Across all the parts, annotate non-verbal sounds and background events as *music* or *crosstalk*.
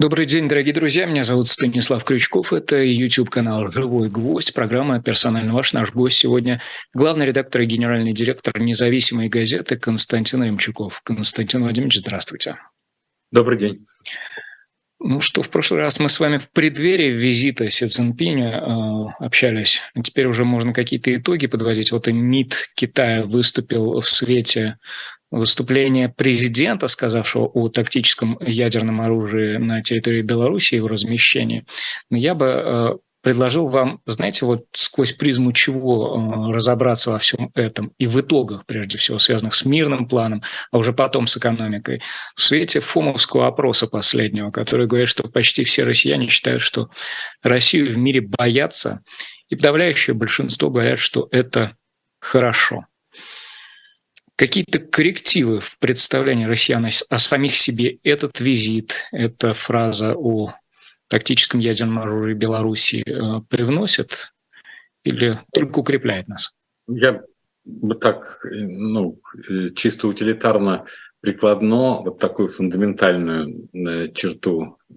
Добрый день, дорогие друзья. Меня зовут Станислав Крючков. Это YouTube-канал «Живой гвоздь», программа «Персонально ваш». Наш гость сегодня – главный редактор и генеральный директор независимой газеты Константин Ремчуков. Константин Владимирович, здравствуйте. Добрый день. Ну что, в прошлый раз мы с вами в преддверии визита Си Цзиньпиня э, общались. Теперь уже можно какие-то итоги подводить. Вот и МИД Китая выступил в свете выступление президента, сказавшего о тактическом ядерном оружии на территории Беларуси и его размещении. Но я бы э, предложил вам, знаете, вот сквозь призму чего э, разобраться во всем этом и в итогах, прежде всего, связанных с мирным планом, а уже потом с экономикой. В свете фомовского опроса последнего, который говорит, что почти все россияне считают, что Россию в мире боятся, и подавляющее большинство говорят, что это хорошо какие-то коррективы в представлении россиян о самих себе этот визит, эта фраза о тактическом ядерном оружии Беларуси э, привносит или только укрепляет нас? Я бы так, ну, чисто утилитарно прикладно вот такую фундаментальную э, черту э,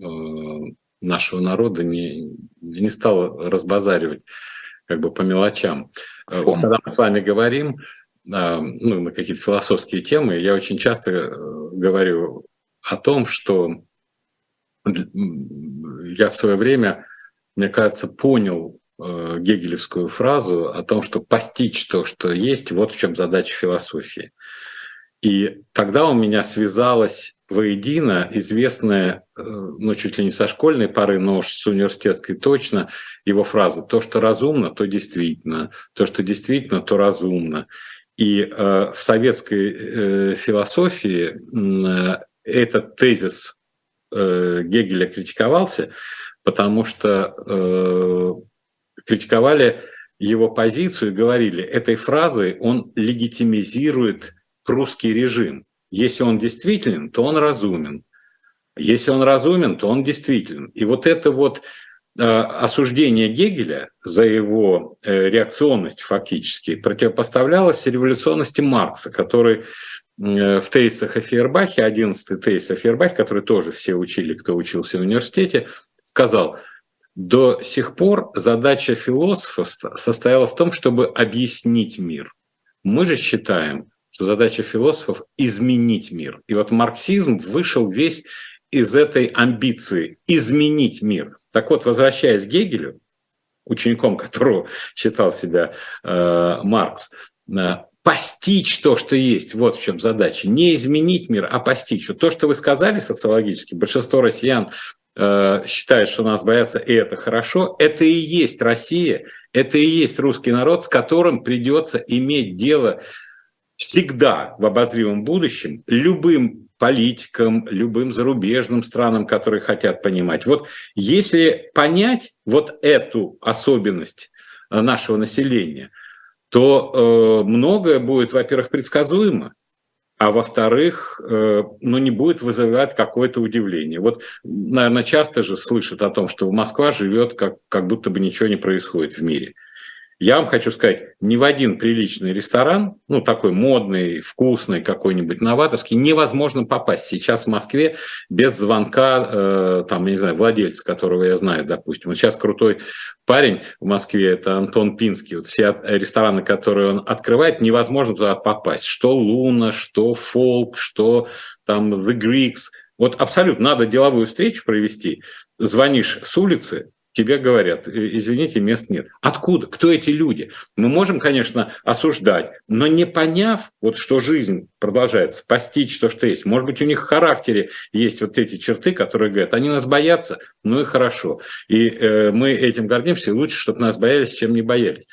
нашего народа не, не стал разбазаривать как бы по мелочам. Когда мы с вами говорим, ну, на какие-то философские темы, я очень часто э, говорю о том, что я в свое время, мне кажется, понял э, гегелевскую фразу о том, что постичь то, что есть, вот в чем задача философии. И тогда у меня связалась воедино известная, э, ну, чуть ли не со школьной поры, но уж с университетской точно, его фраза «то, что разумно, то действительно, то, что действительно, то разумно». И э, в советской э, философии э, этот тезис Гегеля критиковался, потому что критиковали его позицию и говорили, этой фразой он легитимизирует прусский режим. Если он действителен, то он разумен. Если он разумен, то он действителен. И вот это вот осуждение Гегеля за его э, реакционность фактически противопоставлялось революционности Маркса, который э, в тезисах о Фейербахе, 11 тезис о Фейербахе, который тоже все учили, кто учился в университете, сказал, до сих пор задача философа состояла в том, чтобы объяснить мир. Мы же считаем, что задача философов – изменить мир. И вот марксизм вышел весь из этой амбиции изменить мир. Так вот, возвращаясь к Гегелю, учеником которого *laughs* считал себя э, Маркс, э, постичь то, что есть, вот в чем задача. Не изменить мир, а постичь. Вот то, что вы сказали социологически, большинство россиян э, считают, что нас боятся, и это хорошо, это и есть Россия, это и есть русский народ, с которым придется иметь дело всегда в обозримом будущем любым политикам, любым зарубежным странам, которые хотят понимать. Вот если понять вот эту особенность э, нашего населения, то э, многое будет, во-первых, предсказуемо, а во-вторых, э, ну, не будет вызывать какое-то удивление. Вот, наверное, часто же слышат о том, что в Москва живет, как, как будто бы ничего не происходит в мире – я вам хочу сказать, ни в один приличный ресторан, ну такой модный, вкусный какой-нибудь, новаторский, невозможно попасть. Сейчас в Москве без звонка, э, там, не знаю, владельца, которого я знаю, допустим. Вот сейчас крутой парень в Москве, это Антон Пинский. Вот все рестораны, которые он открывает, невозможно туда попасть. Что Луна, что Фолк, что там The Greeks. Вот абсолютно надо деловую встречу провести. Звонишь с улицы, тебе говорят, «Э, извините, мест нет. Откуда? Кто эти люди? Мы можем, конечно, осуждать, но не поняв, вот что жизнь продолжается, постичь то, что есть. Может быть, у них в характере есть вот эти черты, которые говорят, они нас боятся, ну и хорошо. И э, мы этим гордимся, и лучше, чтобы нас боялись, чем не боялись.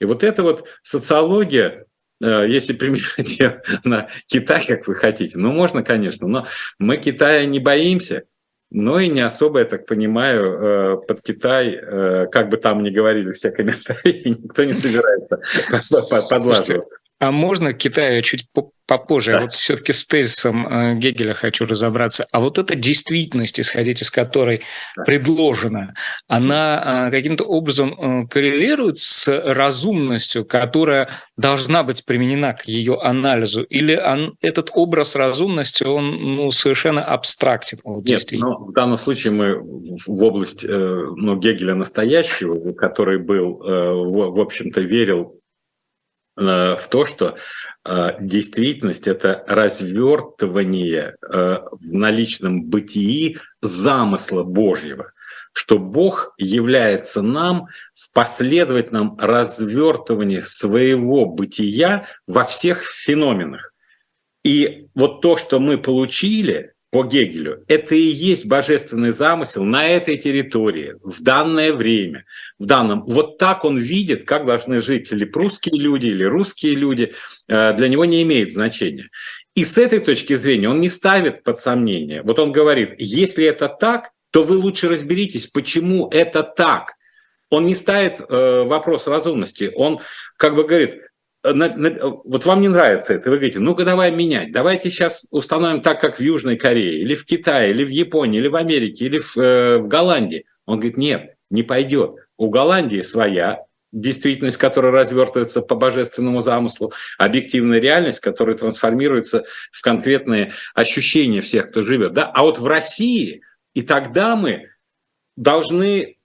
И вот эта вот социология, э, если применять *laughs* на Китай, как вы хотите, ну можно, конечно, но мы Китая не боимся, но и не особо, я так понимаю, э, под Китай, э, как бы там ни говорили все комментарии, *laughs* никто не собирается *laughs* подлаживаться. А можно Китаю чуть попозже. Да. А вот все-таки с тезисом э, Гегеля хочу разобраться. А вот эта действительность, исходить из которой да. предложена, она э, каким-то образом э, коррелирует с разумностью, которая должна быть применена к ее анализу? Или он, этот образ разумности, он ну, совершенно абстрактен? Вот, Нет, но ну, в данном случае мы в область ну, Гегеля настоящего, который был, в общем-то, верил в то, что э, действительность – это развертывание э, в наличном бытии замысла Божьего, что Бог является нам в последовательном развертывании своего бытия во всех феноменах. И вот то, что мы получили – по Гегелю, это и есть божественный замысел на этой территории, в данное время, в данном. Вот так он видит, как должны жить или прусские люди, или русские люди, э, для него не имеет значения. И с этой точки зрения он не ставит под сомнение. Вот он говорит, если это так, то вы лучше разберитесь, почему это так. Он не ставит э, вопрос разумности, он как бы говорит, на, на, вот вам не нравится это, вы говорите, ну-ка давай менять, давайте сейчас установим так, как в Южной Корее, или в Китае, или в Японии, или в Америке, или в, э, в Голландии. Он говорит, нет, не пойдет. У Голландии своя действительность, которая развертывается по божественному замыслу, объективная реальность, которая трансформируется в конкретные ощущения всех, кто живет. Да? А вот в России, и тогда мы должны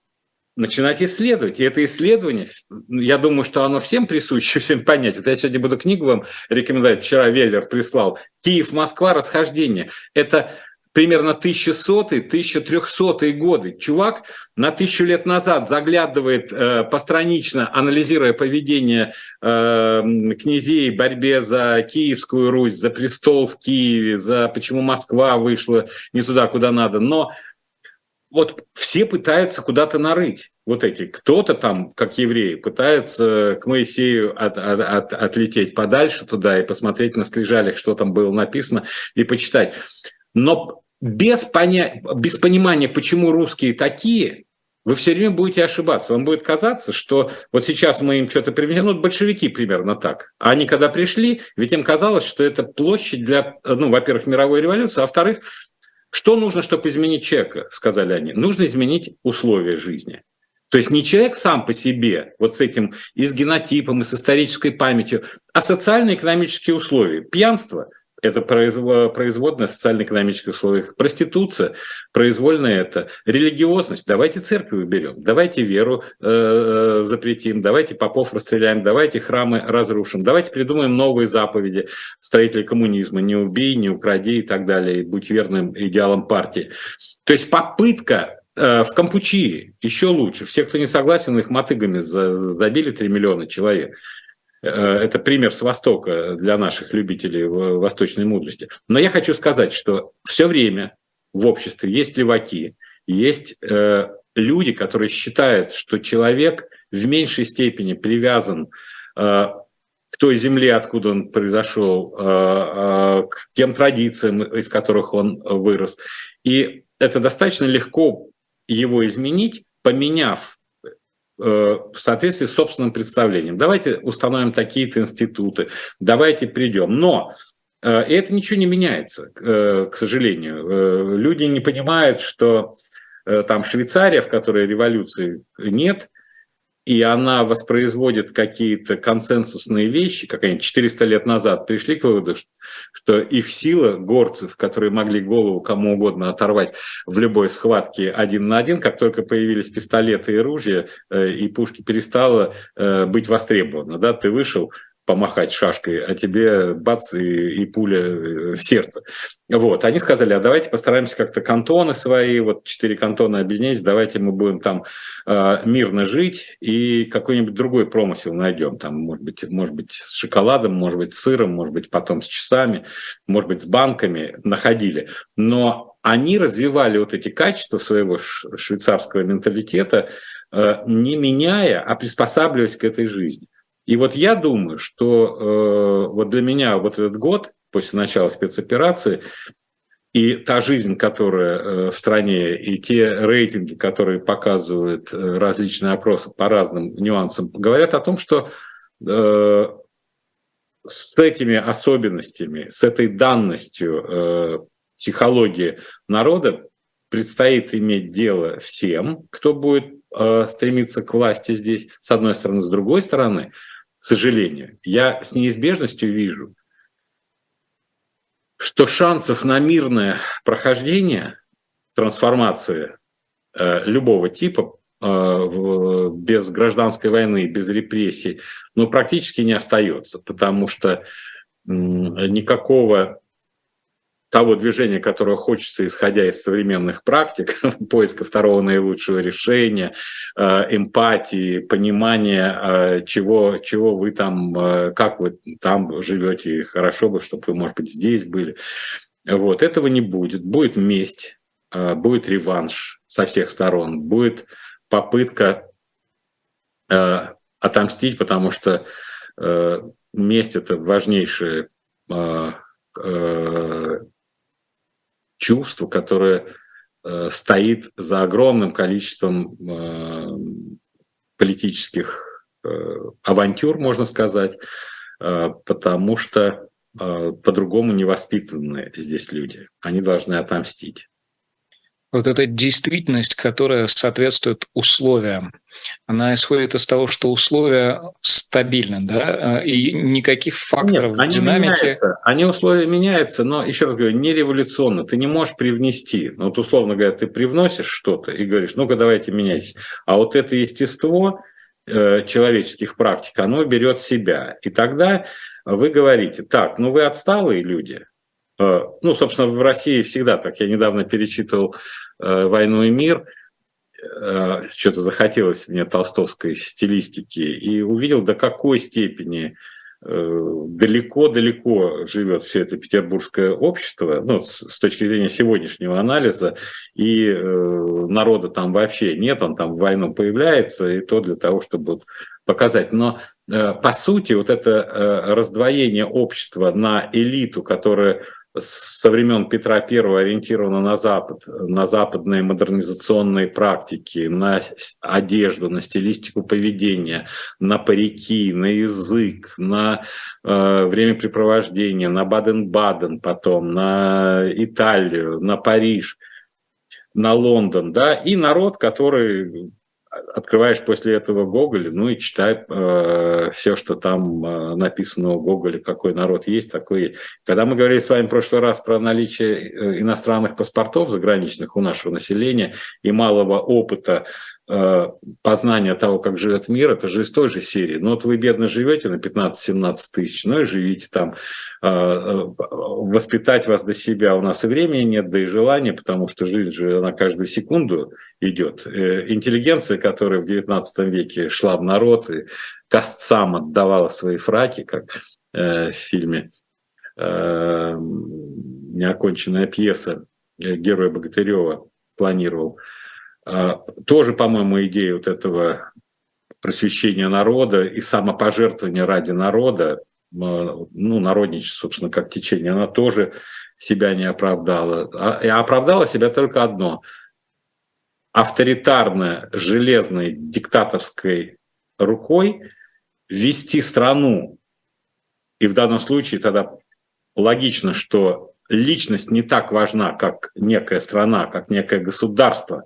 начинать исследовать. И это исследование, я думаю, что оно всем присуще, *laughs* всем понять. Вот я сегодня буду книгу вам рекомендовать, вчера Веллер прислал. «Киев-Москва. Расхождение». Это примерно 1100-1300 годы. Чувак на тысячу лет назад заглядывает э, постранично, анализируя поведение э, князей борьбе за Киевскую Русь, за престол в Киеве, за почему Москва вышла не туда, куда надо. Но вот все пытаются куда-то нарыть вот эти. Кто-то там, как евреи, пытается к Моисею от, от, от, отлететь подальше туда и посмотреть на скрижалях, что там было написано, и почитать. Но без, поня... без понимания, почему русские такие, вы все время будете ошибаться. Вам будет казаться, что вот сейчас мы им что-то привнесем, ну, большевики примерно так. А они когда пришли, ведь им казалось, что это площадь для, ну, во-первых, мировой революции, а во-вторых, что нужно, чтобы изменить человека, сказали они? Нужно изменить условия жизни. То есть не человек сам по себе, вот с этим и с генотипом, и с исторической памятью, а социально-экономические условия. Пьянство – это производная социально-экономических условиях. Проституция, произвольная это. Религиозность, давайте церковь уберем, давайте веру э, запретим, давайте попов расстреляем, давайте храмы разрушим, давайте придумаем новые заповеди строителей коммунизма, не убей, не укради и так далее, будь верным идеалам партии. То есть попытка э, в Кампучии еще лучше. Все, кто не согласен, их мотыгами забили 3 миллиона человек. Э, это пример с Востока для наших любителей восточной мудрости. Но я хочу сказать, что все время в обществе есть леваки, есть э, люди, которые считают, что человек в меньшей степени привязан э, к той земле, откуда он произошел, к тем традициям, из которых он вырос. И это достаточно легко его изменить, поменяв Э, в соответствии с собственным представлением. Давайте установим такие-то институты, давайте придем. Но э, это ничего не меняется, э, к сожалению. Люди не понимают, что там Швейцария, в которой революции нет, и она воспроизводит какие-то консенсусные вещи, как они 400 лет назад пришли к выводу, что их сила, горцев, которые могли голову кому угодно оторвать в любой схватке один на один, как только появились пистолеты и ружья, э, и пушки перестало э, быть востребовано. Да? Ты вышел, помахать шашкой, а тебе бац и, и пуля э, в сердце. Вот, они сказали, а давайте постараемся как-то кантоны свои, вот четыре кантона объединить, давайте мы будем там э, мирно жить и какой-нибудь другой промысел найдем, там, может быть, может быть, с шоколадом, может быть, с сыром, может быть, потом с часами, может быть, с банками находили. Но они развивали вот эти качества своего швейцарского менталитета, э, не меняя, а приспосабливаясь к этой жизни. И вот я думаю, что э, вот для меня вот этот год после начала спецоперации и та жизнь, которая э, в стране, и те рейтинги, которые показывают э, различные опросы по разным нюансам, говорят о том, что э, с этими особенностями, с этой данностью э, психологии народа предстоит иметь дело всем, кто будет э, стремиться к власти здесь, с одной стороны, с другой стороны, к сожалению, я с неизбежностью вижу, что шансов на мирное прохождение трансформации э, любого типа э, без гражданской войны, без репрессий, ну, практически не остается, потому что никакого того движения, которое хочется, исходя из современных практик, *laughs* поиска второго наилучшего решения, э, эмпатии, понимания, э, чего, чего вы там, э, как вы там живете, и хорошо бы, чтобы вы, может быть, здесь были. Вот, этого не будет. Будет месть, будет реванш со всех сторон, будет попытка отомстить, потому что месть – это важнейшее чувство, которое э, стоит за огромным количеством э, политических э, авантюр, можно сказать, потому что по-другому не воспитанные здесь люди. Они должны отомстить вот эта действительность, которая соответствует условиям, она исходит из того, что условия стабильны, да, и никаких факторов Нет, они динамики. Меняются, они условия меняются, но еще раз говорю, не революционно. Ты не можешь привнести. Ну, вот условно говоря, ты привносишь что-то и говоришь, ну-ка давайте меняйся. А вот это естество э, человеческих практик, оно берет себя. И тогда вы говорите, так, ну вы отсталые люди, Э, ну, собственно, в России всегда так. Я недавно перечитывал э, «Войну и мир», э, что-то захотелось мне толстовской стилистики, и увидел, до какой степени далеко-далеко живет все это петербургское общество, ну, с, точки зрения сегодняшнего анализа, и народа там вообще нет, он там в войну появляется, и то для того, чтобы показать. Но по сути вот это раздвоение общества на элиту, которая со времен Петра I ориентирована на Запад, на западные модернизационные практики, на одежду, на стилистику поведения, на парики, на язык, на э, времяпрепровождение, на Баден-Баден потом, на Италию, на Париж, на Лондон, да, и народ, который открываешь после этого Гоголь, ну и читай э, все, что там э, написано у Гоголя, какой народ есть, такой. Когда мы говорили с вами в прошлый раз про наличие э, иностранных паспортов заграничных у нашего населения и малого опыта Э, познания того, как живет мир, это же из той же серии. Ну вот вы бедно живете на 15-17 тысяч, ну и живите там. Э, э, воспитать вас до себя у нас и времени нет, да и желания, потому что жизнь же на каждую секунду идет. Интеллигенция, которая в 19 веке шла в народ и костцам отдавала свои фраки, как в фильме «Неоконченная пьеса» героя Богатырева планировал – а, тоже, по-моему, идея вот этого просвещения народа и самопожертвования ради народа, ну, народничество, собственно, как течение, она тоже себя не оправдала. А, и оправдала себя только одно. Авторитарно, железной, диктаторской рукой вести страну. И в данном случае тогда логично, что личность не так важна, как некая страна, как некое государство.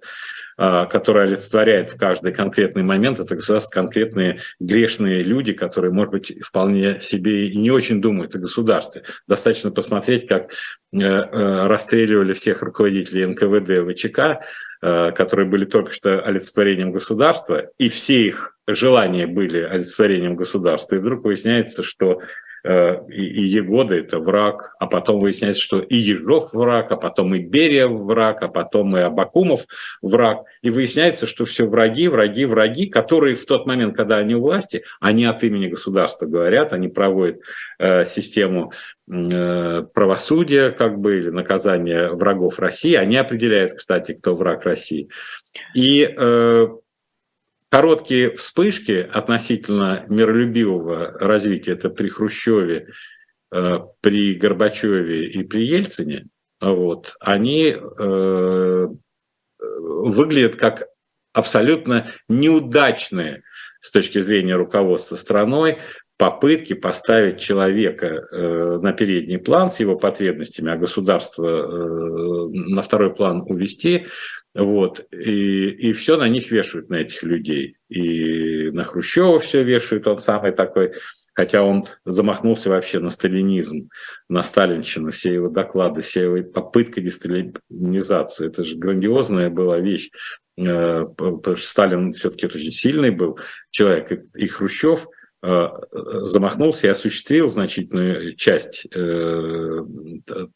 А, которая олицетворяет в каждый конкретный момент, это государство конкретные грешные люди, которые, может быть, вполне себе и не очень думают о государстве. Достаточно посмотреть, как э, э, расстреливали всех руководителей НКВД, ВЧК, э, которые были только что олицетворением государства, и все их желания были олицетворением государства. И вдруг выясняется, что Э, и Егода – это враг, а потом выясняется, что и Ежов враг, а потом и Берия враг, а потом и Абакумов враг. И выясняется, что все враги, враги, враги, которые в тот момент, когда они у власти, они от имени государства говорят, они проводят э, систему э, правосудия, как бы, или наказания врагов России. Они определяют, кстати, кто враг России. И э, короткие вспышки относительно миролюбивого развития, это при Хрущеве, э, при Горбачеве и при Ельцине, вот, они э, выглядят как абсолютно неудачные с точки зрения руководства страной, попытки поставить человека э, на передний план с его потребностями, а государство э, на второй план увести, вот, и, и все на них вешают, на этих людей. И на Хрущева все вешают, он самый такой, хотя он замахнулся вообще на сталинизм, на сталинщину, все его доклады, все его попытка десталинизации. Это же грандиозная была вещь. Э, потому что Сталин все-таки очень сильный был человек, и Хрущев – замахнулся и осуществил значительную часть э,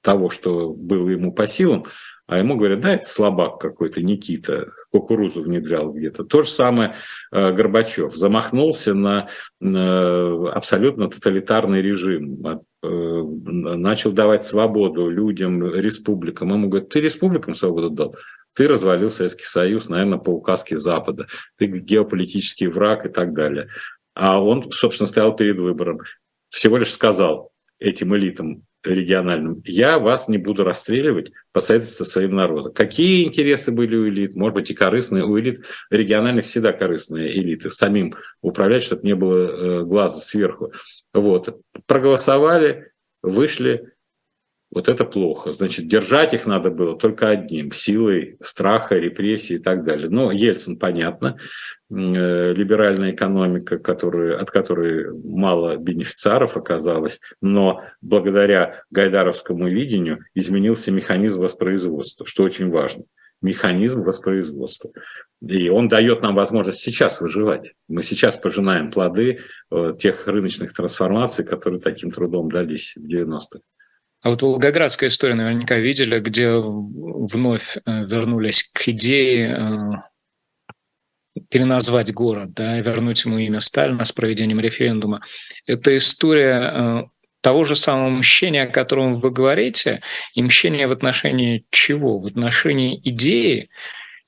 того, что было ему по силам, а ему говорят, да, это слабак какой-то, Никита, кукурузу внедрял где-то. То же самое э, Горбачев. Замахнулся на абсолютно тоталитарный режим, начал давать свободу людям, республикам. Ему говорят, ты республикам свободу дал? Ты развалил Советский Союз, наверное, по указке Запада. Ты геополитический враг и так далее. А он, собственно, стоял перед выбором. Всего лишь сказал этим элитам региональным, я вас не буду расстреливать по советству своим народом. Какие интересы были у элит? Может быть, и корыстные. У элит региональных всегда корыстные элиты. Самим управлять, чтобы не было э, глаза сверху. Вот. Проголосовали, вышли, вот это плохо. Значит, держать их надо было только одним, силой страха, репрессий и так далее. Но Ельцин, понятно, э, либеральная экономика, которая, от которой мало бенефициаров оказалось, но благодаря гайдаровскому видению изменился механизм воспроизводства, что очень важно. Механизм воспроизводства. И он дает нам возможность сейчас выживать. Мы сейчас пожинаем плоды э, тех рыночных трансформаций, которые таким трудом дались в 90-х. А вот Волгоградская история наверняка видели, где вновь э, вернулись к идее э, переназвать город, да, вернуть ему имя Сталина с проведением референдума. Это история э, того же самого мщения, о котором вы говорите, и мщения в отношении чего? В отношении идеи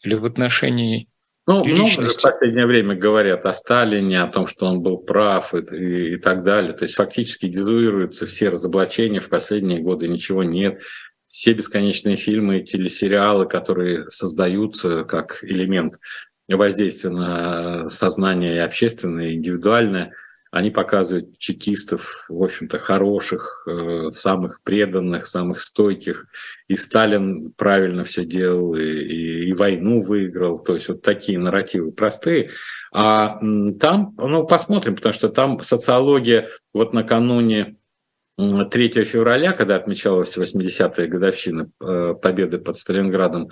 или в отношении ну, много в последнее время говорят о Сталине, о том, что он был прав и, и, и так далее. То есть фактически дезуируются все разоблачения, в последние годы ничего нет. Все бесконечные фильмы и телесериалы, которые создаются как элемент воздействия на сознание и общественное, и индивидуальное – они показывают чекистов, в общем-то, хороших, э, самых преданных, самых стойких. И Сталин правильно все делал, и, и, войну выиграл. То есть вот такие нарративы простые. А там, ну, посмотрим, потому что там социология вот накануне 3 февраля, когда отмечалась 80-я годовщина э, победы под Сталинградом,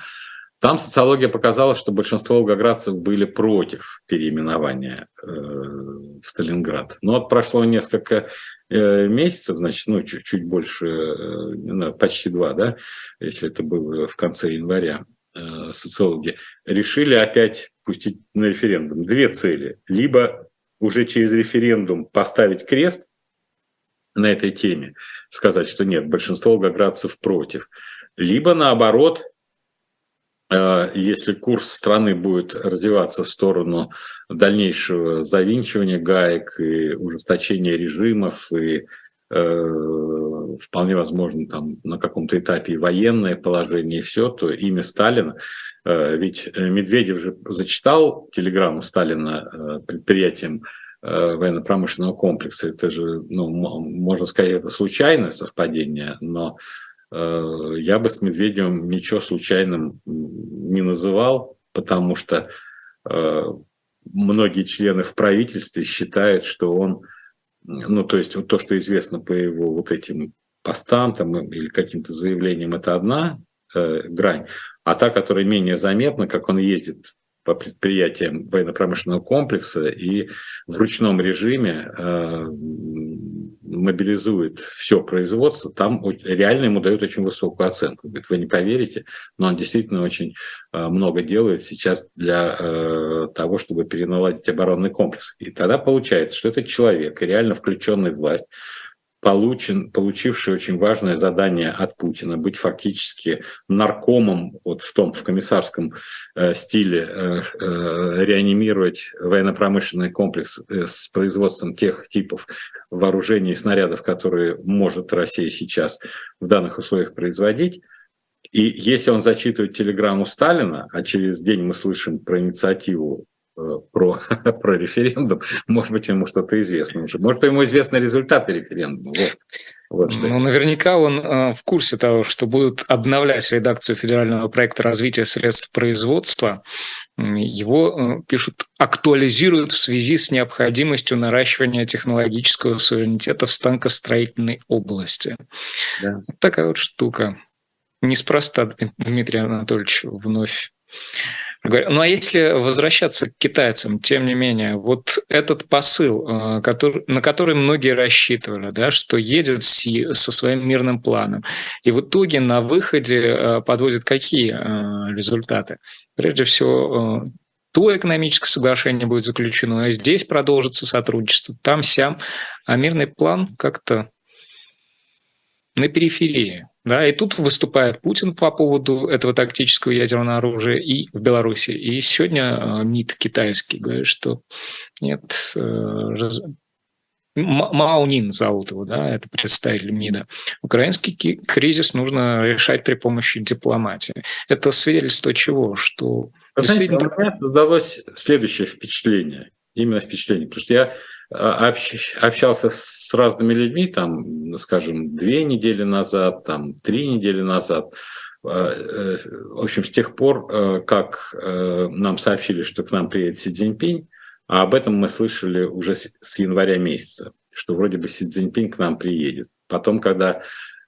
там социология показала, что большинство волгоградцев были против переименования э, в Сталинград. Но вот прошло несколько э, месяцев, значит, ну, чуть, чуть больше, э, почти два, да, если это было в конце января, социологи, решили опять пустить на референдум. Две цели. Либо уже через референдум поставить крест на этой теме, сказать, что нет, большинство волгоградцев против. Либо наоборот если курс страны будет развиваться в сторону дальнейшего завинчивания гаек и ужесточения режимов, и э, вполне возможно там на каком-то этапе и военное положение, и все, то имя Сталина, э, ведь Медведев же зачитал телеграмму Сталина э, предприятиям э, военно-промышленного комплекса, это же, ну, можно сказать, это случайное совпадение, но Э, я бы с Медведевым ничего случайным не называл, потому что э, многие члены в правительстве считают, что он, ну, то есть вот то, что известно по его вот этим постам там, или каким-то заявлениям, это одна э, грань, а та, которая менее заметна, как он ездит по предприятиям военно-промышленного комплекса и в ручном режиме э, мобилизует все производство, там реально ему дают очень высокую оценку. Говорит, вы не поверите, но он действительно очень э, много делает сейчас для э, того, чтобы переналадить оборонный комплекс. И тогда получается, что этот человек, реально включенный в власть, получен, получивший очень важное задание от Путина быть фактически наркомом вот в том в комиссарском э, стиле э, э, реанимировать военно-промышленный комплекс э, с производством тех типов вооружений и снарядов, которые может Россия сейчас в данных условиях производить. И если он зачитывает телеграмму Сталина, а через день мы слышим про инициативу про, *laughs* про референдум, может быть, ему что-то известно уже. Может, ему известны результаты референдума. Вот. Вот что. Ну, наверняка он э, в курсе того, что будут обновлять редакцию федерального проекта развития средств производства. Его, э, пишут, актуализируют в связи с необходимостью наращивания технологического суверенитета в станкостроительной области. Да. такая вот штука. Неспроста Дмитрий Анатольевич вновь ну а если возвращаться к китайцам, тем не менее, вот этот посыл, э, который, на который многие рассчитывали, да, что едет Си со своим мирным планом, и в итоге на выходе э, подводит какие э, результаты? Прежде всего, то экономическое соглашение будет заключено, а здесь продолжится сотрудничество, там, сям, а мирный план как-то на периферии. Да, и тут выступает Путин по поводу этого тактического ядерного оружия и в Беларуси. И сегодня э, МИД китайский говорит, что нет, э, раз... Маунин зовут его, да, это представитель МИДа. Украинский кризис нужно решать при помощи дипломатии. Это свидетельство чего? Что Вы действительно... знаете, у меня создалось следующее впечатление, именно впечатление, потому что я а, общался с разными людьми, там, скажем, две недели назад, там, три недели назад. А, э, в общем, с тех пор, э, как э, нам сообщили, что к нам приедет Си Цзиньпинь, а об этом мы слышали уже с января месяца, что вроде бы Си Цзиньпинь к нам приедет. Потом, когда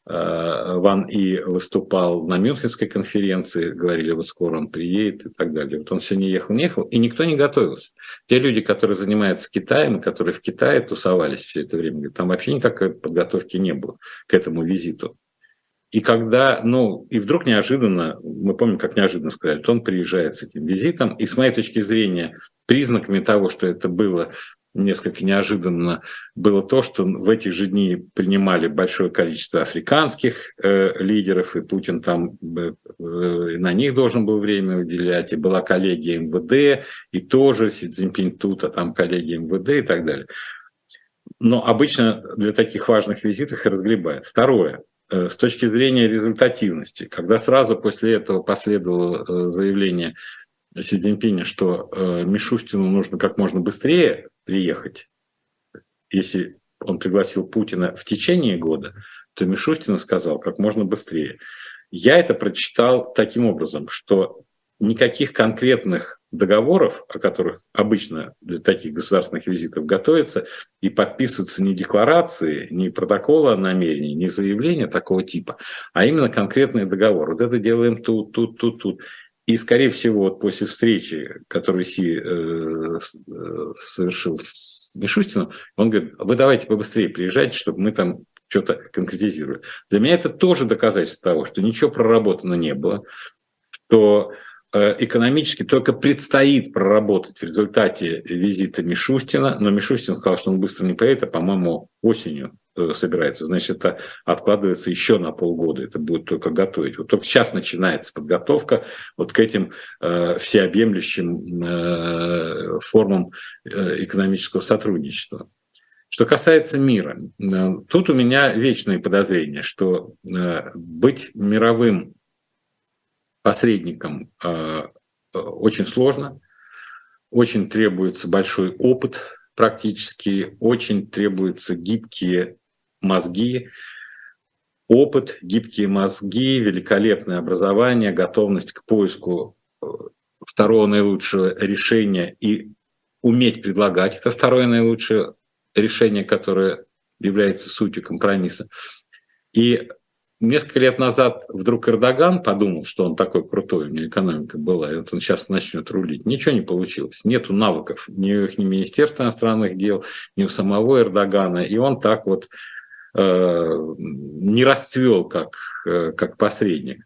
Ван И выступал на Мюнхенской конференции, говорили, вот скоро он приедет и так далее. Вот он все не ехал, не ехал, и никто не готовился. Те люди, которые занимаются Китаем, которые в Китае тусовались все это время, там вообще никакой подготовки не было к этому визиту. И когда, ну, и вдруг неожиданно, мы помним, как неожиданно сказали, он приезжает с этим визитом, и с моей точки зрения, признаками того, что это было несколько неожиданно было то, что в эти же дни принимали большое количество африканских э, лидеров, и Путин там э, э, на них должен был время уделять, и была коллегия МВД, и тоже Си Цзиньпинь тут, а там коллегия МВД и так далее. Но обычно для таких важных визитов и разгребает. Второе. Э, с точки зрения результативности, когда сразу после этого последовало э, заявление Си Цзиньпиня, что э, Мишустину нужно как можно быстрее приехать. Если он пригласил Путина в течение года, то Мишустин сказал как можно быстрее. Я это прочитал таким образом, что никаких конкретных договоров, о которых обычно для таких государственных визитов готовятся, и подписываются не декларации, не протоколы о намерении, не заявления такого типа, а именно конкретный договор. Вот это делаем тут, тут, тут, тут. И, скорее всего, вот после встречи, которую Си э, э, совершил с Мишустином, он говорит, вы давайте побыстрее приезжайте, чтобы мы там что-то конкретизировали. Для меня это тоже доказательство того, что ничего проработано не было, что экономически только предстоит проработать в результате визита Мишустина, но Мишустин сказал, что он быстро не поедет, а, по-моему, осенью Э, собирается, значит, это откладывается еще на полгода, это будет только готовить. Вот только сейчас начинается подготовка вот к этим э, всеобъемлющим э, формам э, экономического сотрудничества. Что касается мира, э, тут у меня вечное подозрение, что э, быть мировым посредником э, очень сложно, очень требуется большой опыт практически, очень требуются гибкие мозги, опыт, гибкие мозги, великолепное образование, готовность к поиску э, второго наилучшего решения и уметь предлагать это второе наилучшее решение, которое является сутью компромисса. И несколько лет назад вдруг Эрдоган подумал, что он такой крутой, у него экономика была, и вот он сейчас начнет рулить. Ничего не получилось. Нету навыков ни у их ни Министерства иностранных дел, ни у самого Эрдогана. И он так вот Э, не расцвел как, э, как посредник.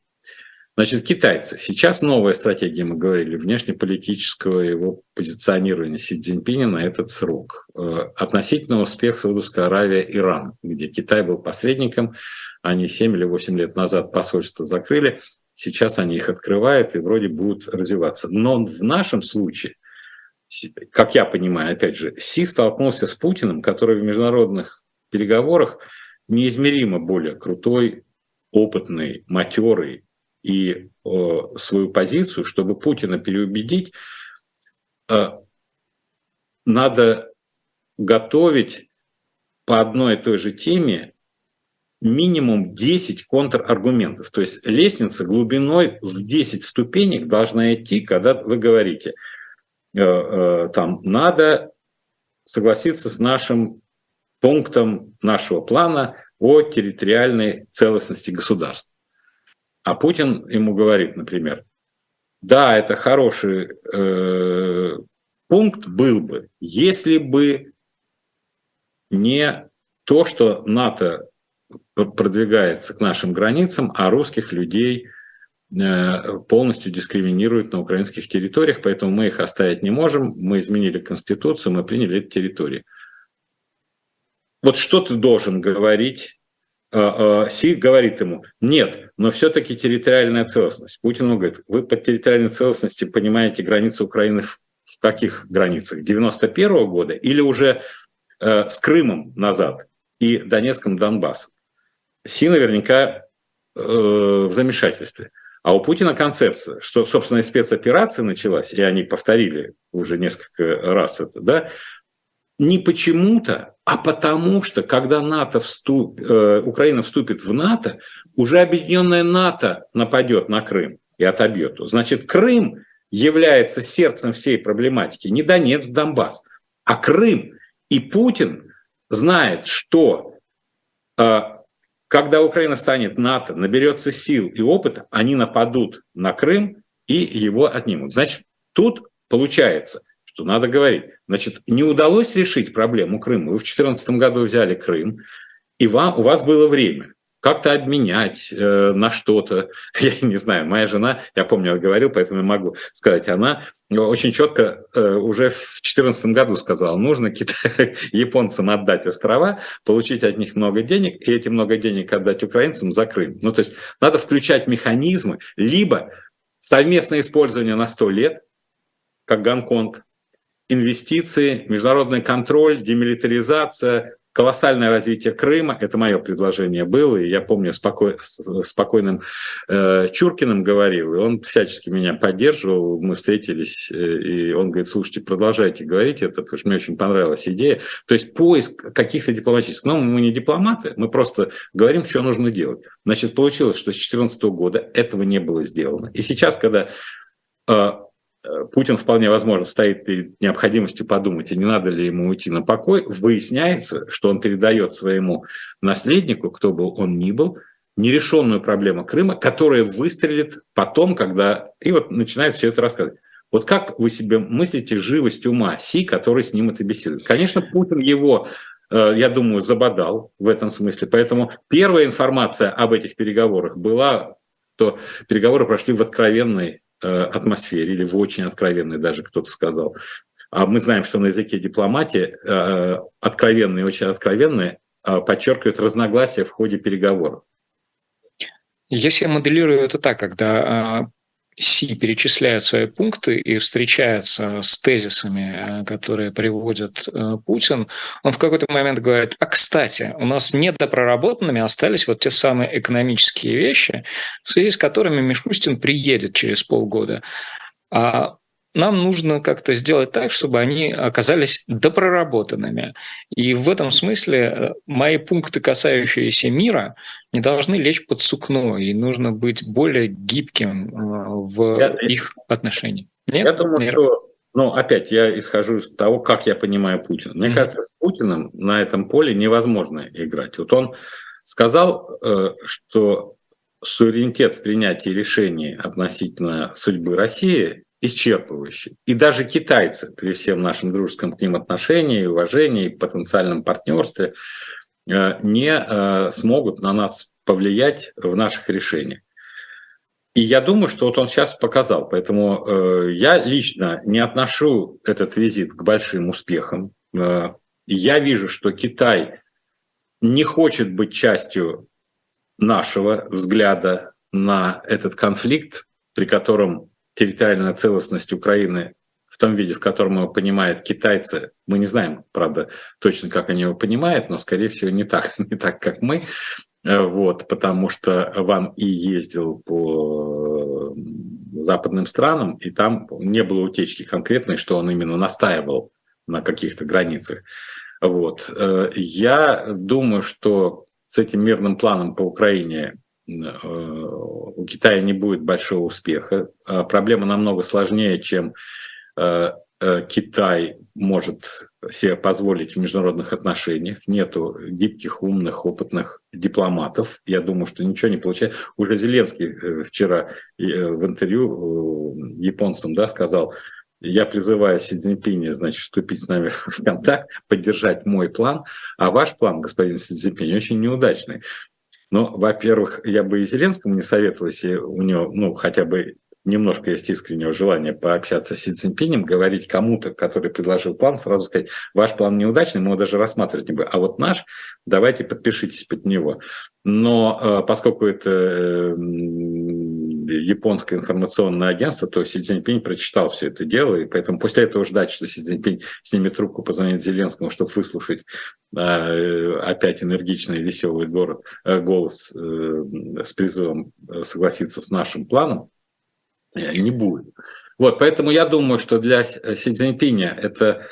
Значит, китайцы. Сейчас новая стратегия, мы говорили, внешнеполитического его позиционирования Си Цзиньпиня на этот срок. Э, относительно успех Саудовская Аравия, Иран, где Китай был посредником, они 7 или 8 лет назад посольство закрыли, сейчас они их открывают и вроде будут развиваться. Но в нашем случае, как я понимаю, опять же, Си столкнулся с Путиным, который в международных переговорах неизмеримо более крутой, опытный, матерый и э, свою позицию, чтобы Путина переубедить, э, надо готовить по одной и той же теме минимум 10 контраргументов. То есть лестница глубиной в 10 ступенек должна идти, когда вы говорите, э, э, там, надо согласиться с нашим пунктом нашего плана о территориальной целостности государства. А Путин ему говорит, например, да, это хороший э, пункт был бы, если бы не то, что НАТО продвигается к нашим границам, а русских людей э, полностью дискриминируют на украинских территориях, поэтому мы их оставить не можем. Мы изменили Конституцию, мы приняли эти территории. Вот что ты должен говорить? Э, э, Си говорит ему, нет, но все-таки территориальная целостность. Путин ему говорит, вы под территориальной целостностью понимаете границы Украины в, каких границах? 91 -го года или уже с Крымом назад и Донецком, Донбассом? Си наверняка э, в замешательстве. А у Путина концепция, что, собственно, и спецоперация началась, и они повторили уже несколько раз это, да, не почему-то, а потому что, когда НАТО вступ, э, Украина вступит в НАТО, уже объединенная НАТО нападет на Крым и отобьет. Значит, Крым является сердцем всей проблематики, не Донецк, Донбасс, а Крым. И Путин знает, что э, когда Украина станет НАТО, наберется сил и опыта, они нападут на Крым и его отнимут. Значит, тут получается, что надо говорить. Значит, не удалось решить проблему Крыма. Вы в 2014 году взяли Крым, и вам, у вас было время как-то обменять э, на что-то. *laughs* Я не знаю, моя жена, я помню, я говорил, поэтому я могу сказать, она очень четко э, уже в 2014 году сказала, нужно Китай, *laughs* японцам отдать острова, получить от них много денег, и эти много денег отдать украинцам за Крым. Ну, то есть надо включать механизмы, либо совместное использование на 100 лет, как Гонконг, инвестиции, международный контроль, демилитаризация, колоссальное развитие Крыма, это мое предложение было, и я помню, спокой, спокойным э, Чуркиным говорил, и он всячески меня поддерживал, мы встретились, э, и он говорит, слушайте, продолжайте говорить это, потому что мне очень понравилась идея. То есть поиск каких-то дипломатических, но мы не дипломаты, мы просто говорим, что нужно делать. Значит, получилось, что с 2014 года этого не было сделано. И сейчас, когда э, Путин вполне возможно стоит перед необходимостью подумать, и не надо ли ему уйти на покой, выясняется, что он передает своему наследнику, кто бы он ни был, нерешенную проблему Крыма, которая выстрелит потом, когда... И вот начинает все это рассказывать. Вот как вы себе мыслите живость ума Си, который с ним это беседует? Конечно, Путин его, э, я думаю, забодал в этом смысле. Поэтому первая информация об этих переговорах была, что переговоры прошли в откровенной атмосфере или в очень откровенной даже кто-то сказал. А мы знаем, что на языке дипломатии э, откровенные и очень откровенные э, подчеркивают разногласия в ходе переговоров. Если я моделирую это так, когда Си перечисляет свои пункты и встречается с тезисами, э, которые приводит э, Путин, он в какой-то момент говорит, а кстати, у нас недопроработанными остались вот те самые экономические вещи, в связи с которыми Мишустин приедет через полгода. А нам нужно как-то сделать так, чтобы они оказались допроработанными. И в этом смысле э, мои пункты, касающиеся мира, не должны лечь под сукно, и нужно быть более гибким э, в я, их отношениях. Нет? Я думаю, Нет? что ну, опять я исхожу из того, как я понимаю Путина. Мне mm-hmm. кажется, с Путиным на этом поле невозможно играть. Вот он сказал, э, что суверенитет в принятии решений относительно судьбы России исчерпывающий. И даже китайцы, при всем нашем дружеском к ним отношении, уважении, потенциальном партнерстве, э, не э, смогут на нас повлиять в наших решениях. И я думаю, что вот он сейчас показал. Поэтому э, я лично не отношу этот визит к большим успехам. Я вижу, что Китай не хочет быть частью нашего взгляда на этот конфликт, при котором территориальная целостность Украины в том виде, в котором его понимают китайцы, мы не знаем, правда, точно, как они его понимают, но, скорее всего, не так, *laughs* не так как мы, э, вот, потому что Ван И ездил по западным странам, и там не было утечки конкретной, что он именно настаивал на каких-то границах. Вот. Э, я думаю, что с этим мирным планом по Украине э, у Китая не будет большого успеха. А проблема намного сложнее, чем э, Китай может себе позволить в международных отношениях. Нету гибких, умных, опытных дипломатов. Я думаю, что ничего не получается. Уже Зеленский вчера в интервью японцам да, сказал, я призываю Си Цзиньпиня, значит, вступить с нами в контакт, поддержать мой план, а ваш план, господин Си Цзиньпинь, очень неудачный. Но, во-первых, я бы и Зеленскому не советовал, если у него, ну, хотя бы немножко есть искреннего желания пообщаться с Си Цзиньпинем, говорить кому-то, который предложил план, сразу сказать, ваш план неудачный, мы его даже рассматривать не будем, а вот наш, давайте подпишитесь под него. Но э, поскольку это э, японское информационное агентство, то Си Цзиньпинь прочитал все это дело, и поэтому после этого ждать, что Си Цзиньпинь снимет трубку, позвонит Зеленскому, чтобы выслушать э, опять энергичный веселый город, э, голос э, с призывом согласиться с нашим планом, не будет. Вот, поэтому я думаю, что для Си Цзиньпиня это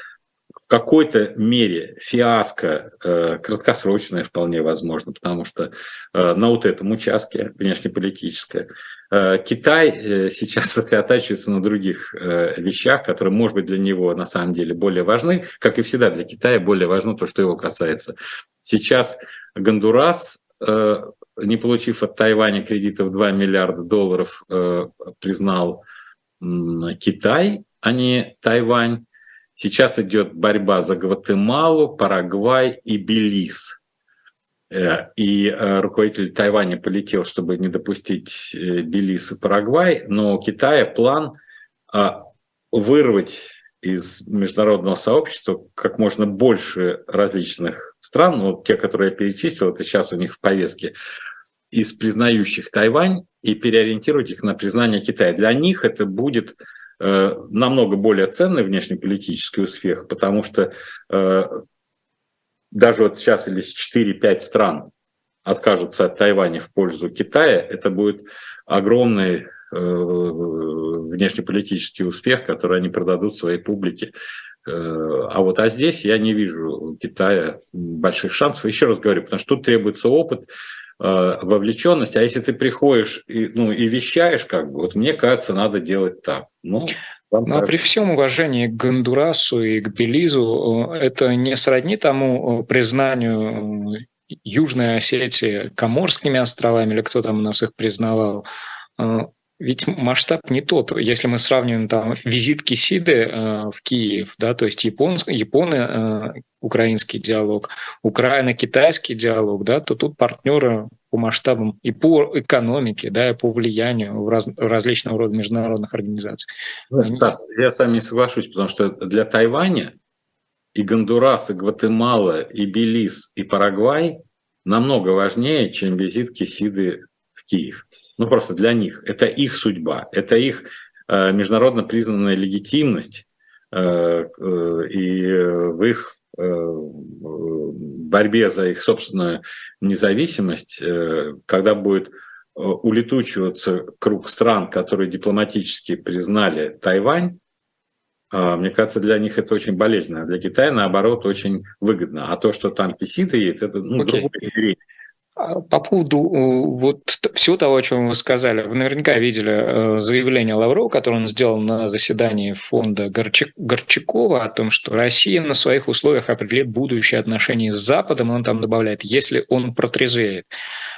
какой-то мере фиаско э, краткосрочное вполне возможно, потому что э, на вот этом участке внешнеполитическое э, Китай э, сейчас *laughs* сосредотачивается на других э, вещах, которые, может быть, для него на самом деле более важны, как и всегда для Китая более важно то, что его касается. Сейчас Гондурас, э, не получив от Тайваня кредитов 2 миллиарда долларов, э, признал Китай, а не Тайвань. Сейчас идет борьба за Гватемалу, Парагвай и Белиз. Э, и э, руководитель Тайваня полетел, чтобы не допустить э, Белиз и Парагвай, но у Китая план вырвать из международного сообщества как можно больше различных стран, ну, те, которые я перечислил, это сейчас у них в повестке, из признающих Тайвань и переориентировать их на признание Китая. Для них это будет намного более ценный внешнеполитический успех, потому что э, даже вот сейчас или 4-5 стран откажутся от Тайваня в пользу Китая, это будет огромный э, внешнеполитический успех, который они продадут своей публике. А вот а здесь я не вижу у Китая больших шансов. Еще раз говорю, потому что тут требуется опыт, вовлеченность. А если ты приходишь и, ну, и вещаешь, как бы, вот мне кажется, надо делать так. Ну, но при всем уважении к Гондурасу и к Белизу, э, это не сродни тому э, признанию э, Южной Осетии Коморскими островами, или кто там у нас их признавал. Ведь масштаб не тот. Если мы сравниваем там визит Кисиды в Киев, да, то есть японск, японо украинский диалог, Украино-китайский диалог, да, то тут партнеры по масштабам и по экономике, да, и по влиянию в, раз, различного рода международных организаций. Они... Стас, я с вами не соглашусь, потому что для Тайваня и Гондурас, и Гватемала, и Белиз, и Парагвай намного важнее, чем визит Кисиды в Киев. Ну, просто для них. Это их судьба, это их э, международно признанная легитимность, э, э, и в их борьбе за их собственную независимость, когда будет улетучиваться круг стран, которые дипломатически признали Тайвань, мне кажется, для них это очень болезненно. Для Китая, наоборот, очень выгодно. А то, что там киситы едет, это ну, okay. другое измерение. А по поводу вот всего того, о чем вы сказали, вы наверняка видели э, заявление Лаврова, которое он сделал на заседании фонда Горчакова о том, что Россия на своих условиях определит будущее отношения с Западом, и он там добавляет, если он протрезвеет.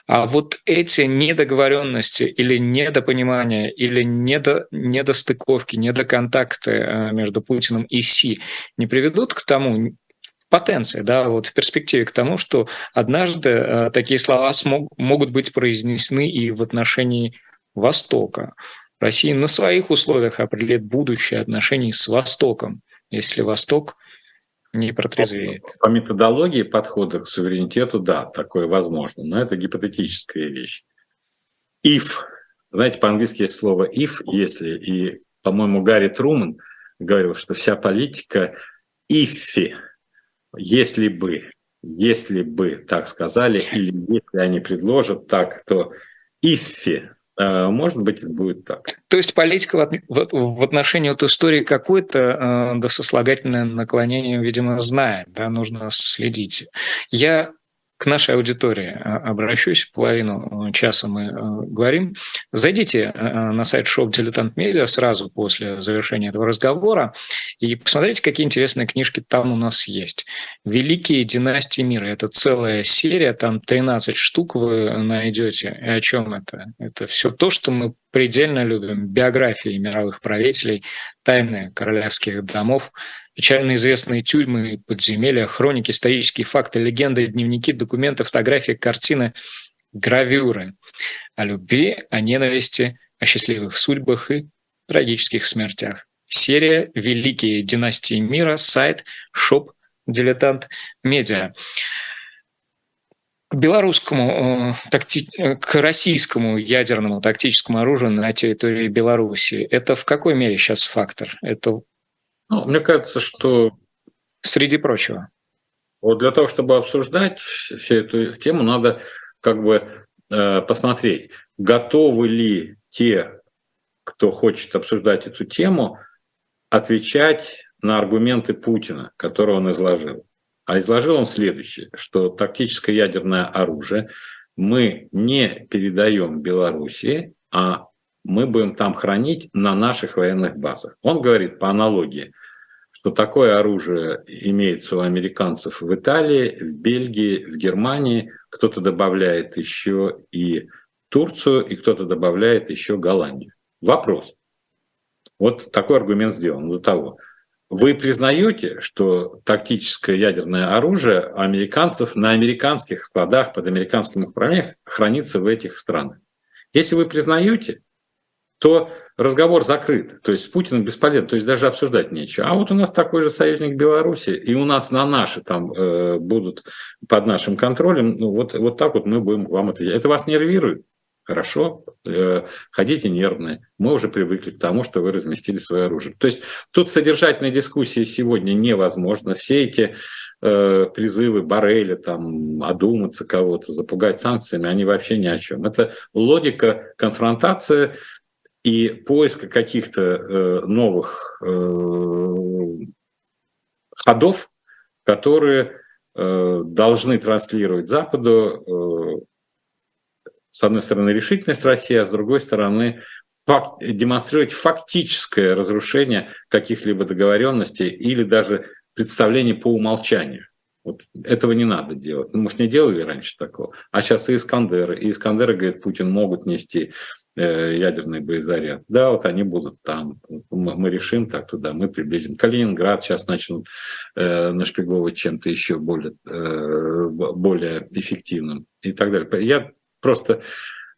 А вот эти недоговоренности или недопонимания, или недо, недостыковки, недоконтакты э, между Путиным и Си не приведут к тому, потенция, да, вот в перспективе к тому, что однажды э, такие слова смог, могут быть произнесены и в отношении Востока. Россия на своих условиях определит будущее отношений с Востоком, если Восток не протрезвеет. По методологии подхода к суверенитету, да, такое возможно, но это гипотетическая вещь. If, знаете, по-английски есть слово if, если, и, по-моему, Гарри Труман говорил, что вся политика ифи, если бы, если бы так сказали, или если они предложат так, то ифи э, может быть, будет так. То есть политика в отношении вот истории какой-то э, до сослагательное наклонение, видимо, знает, да, нужно следить. Я к нашей аудитории а, обращусь, половину э, часа мы э, говорим. Зайдите э, на сайт шоу «Дилетант Медиа» сразу после завершения этого разговора и посмотрите, какие интересные книжки там у нас есть. «Великие династии мира» — это целая серия, там 13 штук вы найдете. И о чем это? Это все то, что мы предельно любим. Биографии мировых правителей, тайны королевских домов — печально известные тюрьмы, подземелья, хроники, исторические факты, легенды, дневники, документы, фотографии, картины, гравюры о любви, о ненависти, о счастливых судьбах и трагических смертях. Серия «Великие династии мира», сайт шоп «Дилетант Медиа». К белорусскому, э, такти... Э, к российскому ядерному тактическому оружию на территории Беларуси. Это в какой мере сейчас фактор? Это ну, мне кажется, что... Среди прочего. Вот для того, чтобы обсуждать всю эту тему, надо как бы э, посмотреть, готовы ли те, кто хочет обсуждать эту тему, отвечать на аргументы Путина, которые он изложил. А изложил он следующее, что тактическое ядерное оружие мы не передаем Белоруссии, а мы будем там хранить на наших военных базах. Он говорит по аналогии, что такое оружие имеется у американцев в Италии, в Бельгии, в Германии. Кто-то добавляет еще и Турцию, и кто-то добавляет еще Голландию. Вопрос. Вот такой аргумент сделан до того. Вы признаете, что тактическое ядерное оружие американцев на американских складах под американским управлением хранится в этих странах? Если вы признаете, то разговор закрыт. То есть с Путиным бесполезно, то есть даже обсуждать нечего. А вот у нас такой же союзник Беларуси, и у нас на наши там э, будут под нашим контролем, ну вот, вот так вот мы будем вам отвечать. Это вас нервирует? Хорошо, э, ходите нервные. Мы уже привыкли к тому, что вы разместили свое оружие. То есть тут содержательной дискуссии сегодня невозможно. Все эти э, призывы Барреля, там, одуматься кого-то, запугать санкциями, они вообще ни о чем. Это логика конфронтации и поиска каких-то э, новых э, ходов, которые э, должны транслировать Западу, с одной стороны, решительность России, а с другой стороны, факт, демонстрировать фактическое разрушение каких-либо договоренностей или даже представлений по умолчанию. Вот этого не надо делать. Ну, может, не делали раньше такого. А сейчас и Искандеры. И Искандеры, говорит, Путин могут нести э, ядерный боезаряд. Да, вот они будут там. Мы, решим так туда, мы приблизим. Калининград сейчас начнут э, нашпиговывать чем-то еще более, э, более эффективным и так далее. Я просто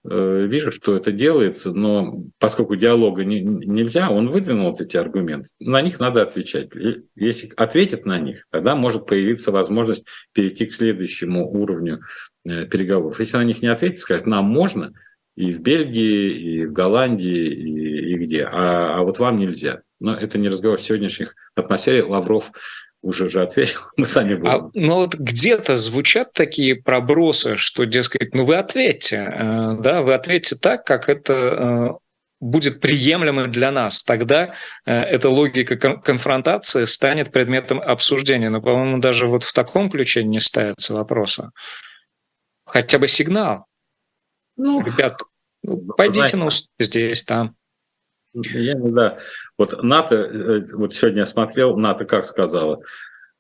вижу, что это делается, но поскольку диалога не, нельзя, он выдвинул вот эти аргументы. На них надо отвечать. Если ответит на них, тогда может появиться возможность перейти к следующему уровню э, переговоров. Если на них не ответит, сказать, нам можно и в Бельгии, и в Голландии, и, и где, а, а вот вам нельзя. Но это не разговор сегодняшних атмосфере. Лавров уже же ответил, *laughs* мы сами будем. А, ну вот где-то звучат такие пробросы, что, дескать, ну вы ответьте, э, да, вы ответьте так, как это э, будет приемлемо для нас. Тогда э, эта логика конфронтации станет предметом обсуждения. Но, по-моему, даже вот в таком ключе не ставится вопроса. Хотя бы сигнал. Ну, Ребят, ну, пойдите знаете, на здесь, там. Я знаю. Вот НАТО, э, вот сегодня я смотрел, НАТО как сказала,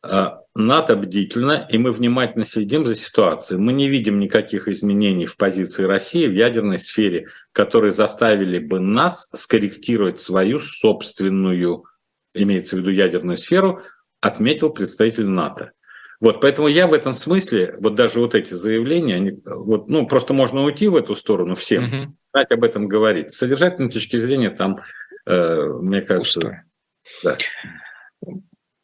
«А, НАТО бдительно, и мы внимательно следим за ситуацией. Мы не видим никаких изменений в позиции России в ядерной сфере, которые заставили бы нас скорректировать свою собственную, имеется в виду ядерную сферу, отметил представитель НАТО. Вот, поэтому я в этом смысле, вот даже вот эти заявления, они, вот, ну, просто можно уйти в эту сторону всем, угу. знать об этом говорить. С содержательной точки зрения там мне кажется... Да.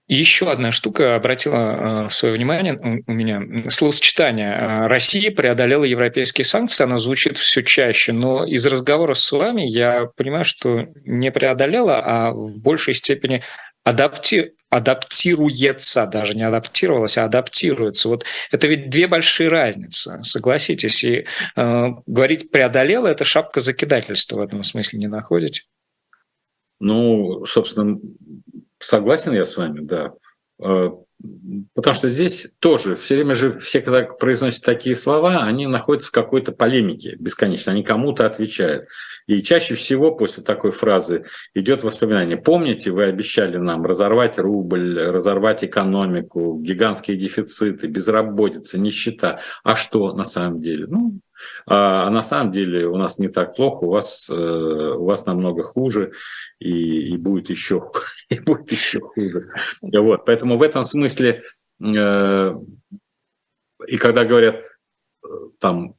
Еще одна штука обратила э, свое внимание у меня. Словосочетание э, «Россия преодолела европейские санкции», оно звучит все чаще, но из разговора с вами я понимаю, что не преодолела, а в большей степени адапти адаптируется, даже не адаптировалась, а адаптируется. Вот это ведь две большие разницы, согласитесь. И э, говорить преодолела это шапка закидательства в этом смысле не находите? Ну, собственно, согласен я с вами, да. Э, Потому что здесь тоже все время же все, когда произносят такие слова, они находятся в какой-то полемике бесконечно, они кому-то отвечают. И чаще всего после такой фразы идет воспоминание. Помните, вы обещали нам разорвать рубль, разорвать экономику, гигантские дефициты, безработица, нищета. А что на самом деле? Ну, а, а на самом деле у нас не так плохо, у вас, э, у вас намного хуже и, и, будет еще, *laughs* и будет еще хуже. Вот, поэтому в этом смысле, э, и когда говорят, э, там,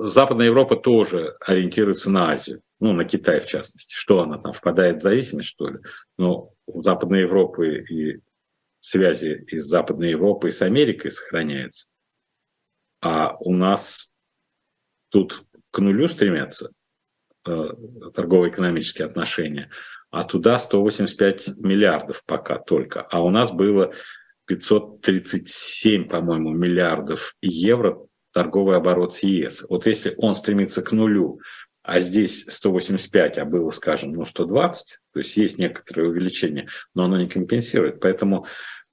Западная Европа тоже ориентируется на Азию, ну, на Китай в частности. Что она там, впадает в зависимость, что ли? Но у Западной Европы и связи из Западной Европы и с Америкой сохраняются. А у нас тут к нулю стремятся э, торгово-экономические отношения, а туда 185 миллиардов пока только. А у нас было 537, по-моему, миллиардов евро торговый оборот с ЕС. Вот если он стремится к нулю, а здесь 185, а было, скажем, ну, 120, то есть есть некоторое увеличение, но оно не компенсирует. Поэтому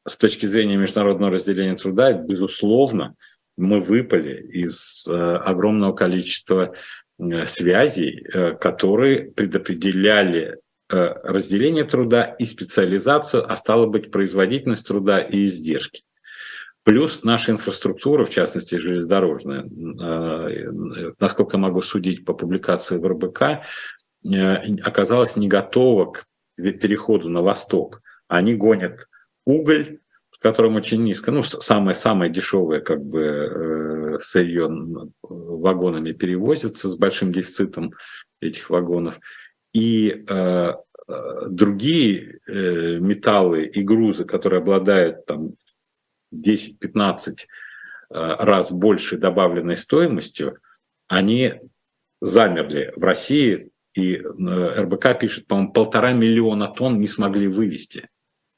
с точки зрения международного разделения труда, безусловно, мы выпали из э, огромного количества э, связей, э, которые предопределяли разделение труда и специализацию, а стало быть, производительность труда и издержки. Плюс наша инфраструктура, в частности железнодорожная, насколько могу судить по публикации в РБК, оказалась не готова к переходу на восток. Они гонят уголь, котором очень низко, ну, самое-самое дешевое как бы э, сырье вагонами перевозится с большим дефицитом этих вагонов. И э, э другие э, металлы и грузы, которые обладают там 10-15 э, раз больше добавленной стоимостью, они замерли в России, и РБК пишет, по-моему, полтора миллиона тонн не смогли вывести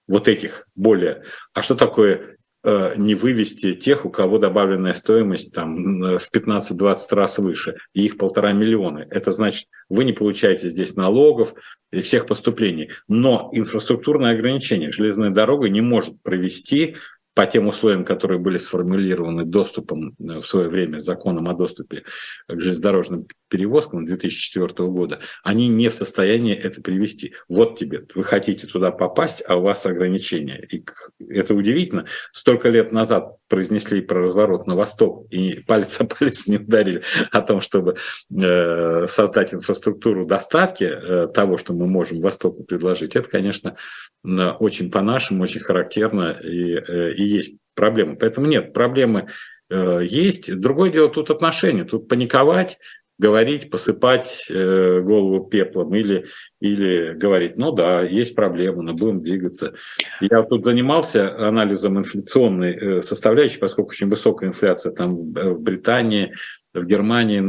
вот этих более. А что такое э, не вывести тех, у кого добавленная стоимость там в 15-20 раз выше, и их полтора миллиона. Это значит, вы не получаете здесь налогов и всех поступлений. Но инфраструктурное ограничение железная дорога не может провести по тем условиям, которые были сформулированы доступом э, в свое время законом о доступе к железнодорожным перевозкам 2004 года, они не в состоянии это привести. Вот тебе, вы хотите туда попасть, а у вас ограничения. И это удивительно. Столько лет назад произнесли про разворот на восток и палец о палец не ударили о том, чтобы э, создать инфраструктуру доставки э, того, что мы можем Востоку предложить. Это, конечно, очень по-нашему, очень характерно и, и есть проблема. Поэтому нет, проблемы э, есть. Другое дело тут отношения. Тут паниковать, говорить, посыпать э, голову пеплом или, или говорить, ну да, есть проблема, но будем двигаться. Я тут занимался анализом инфляционной э, составляющей, поскольку очень высокая инфляция там в Британии, в Германии,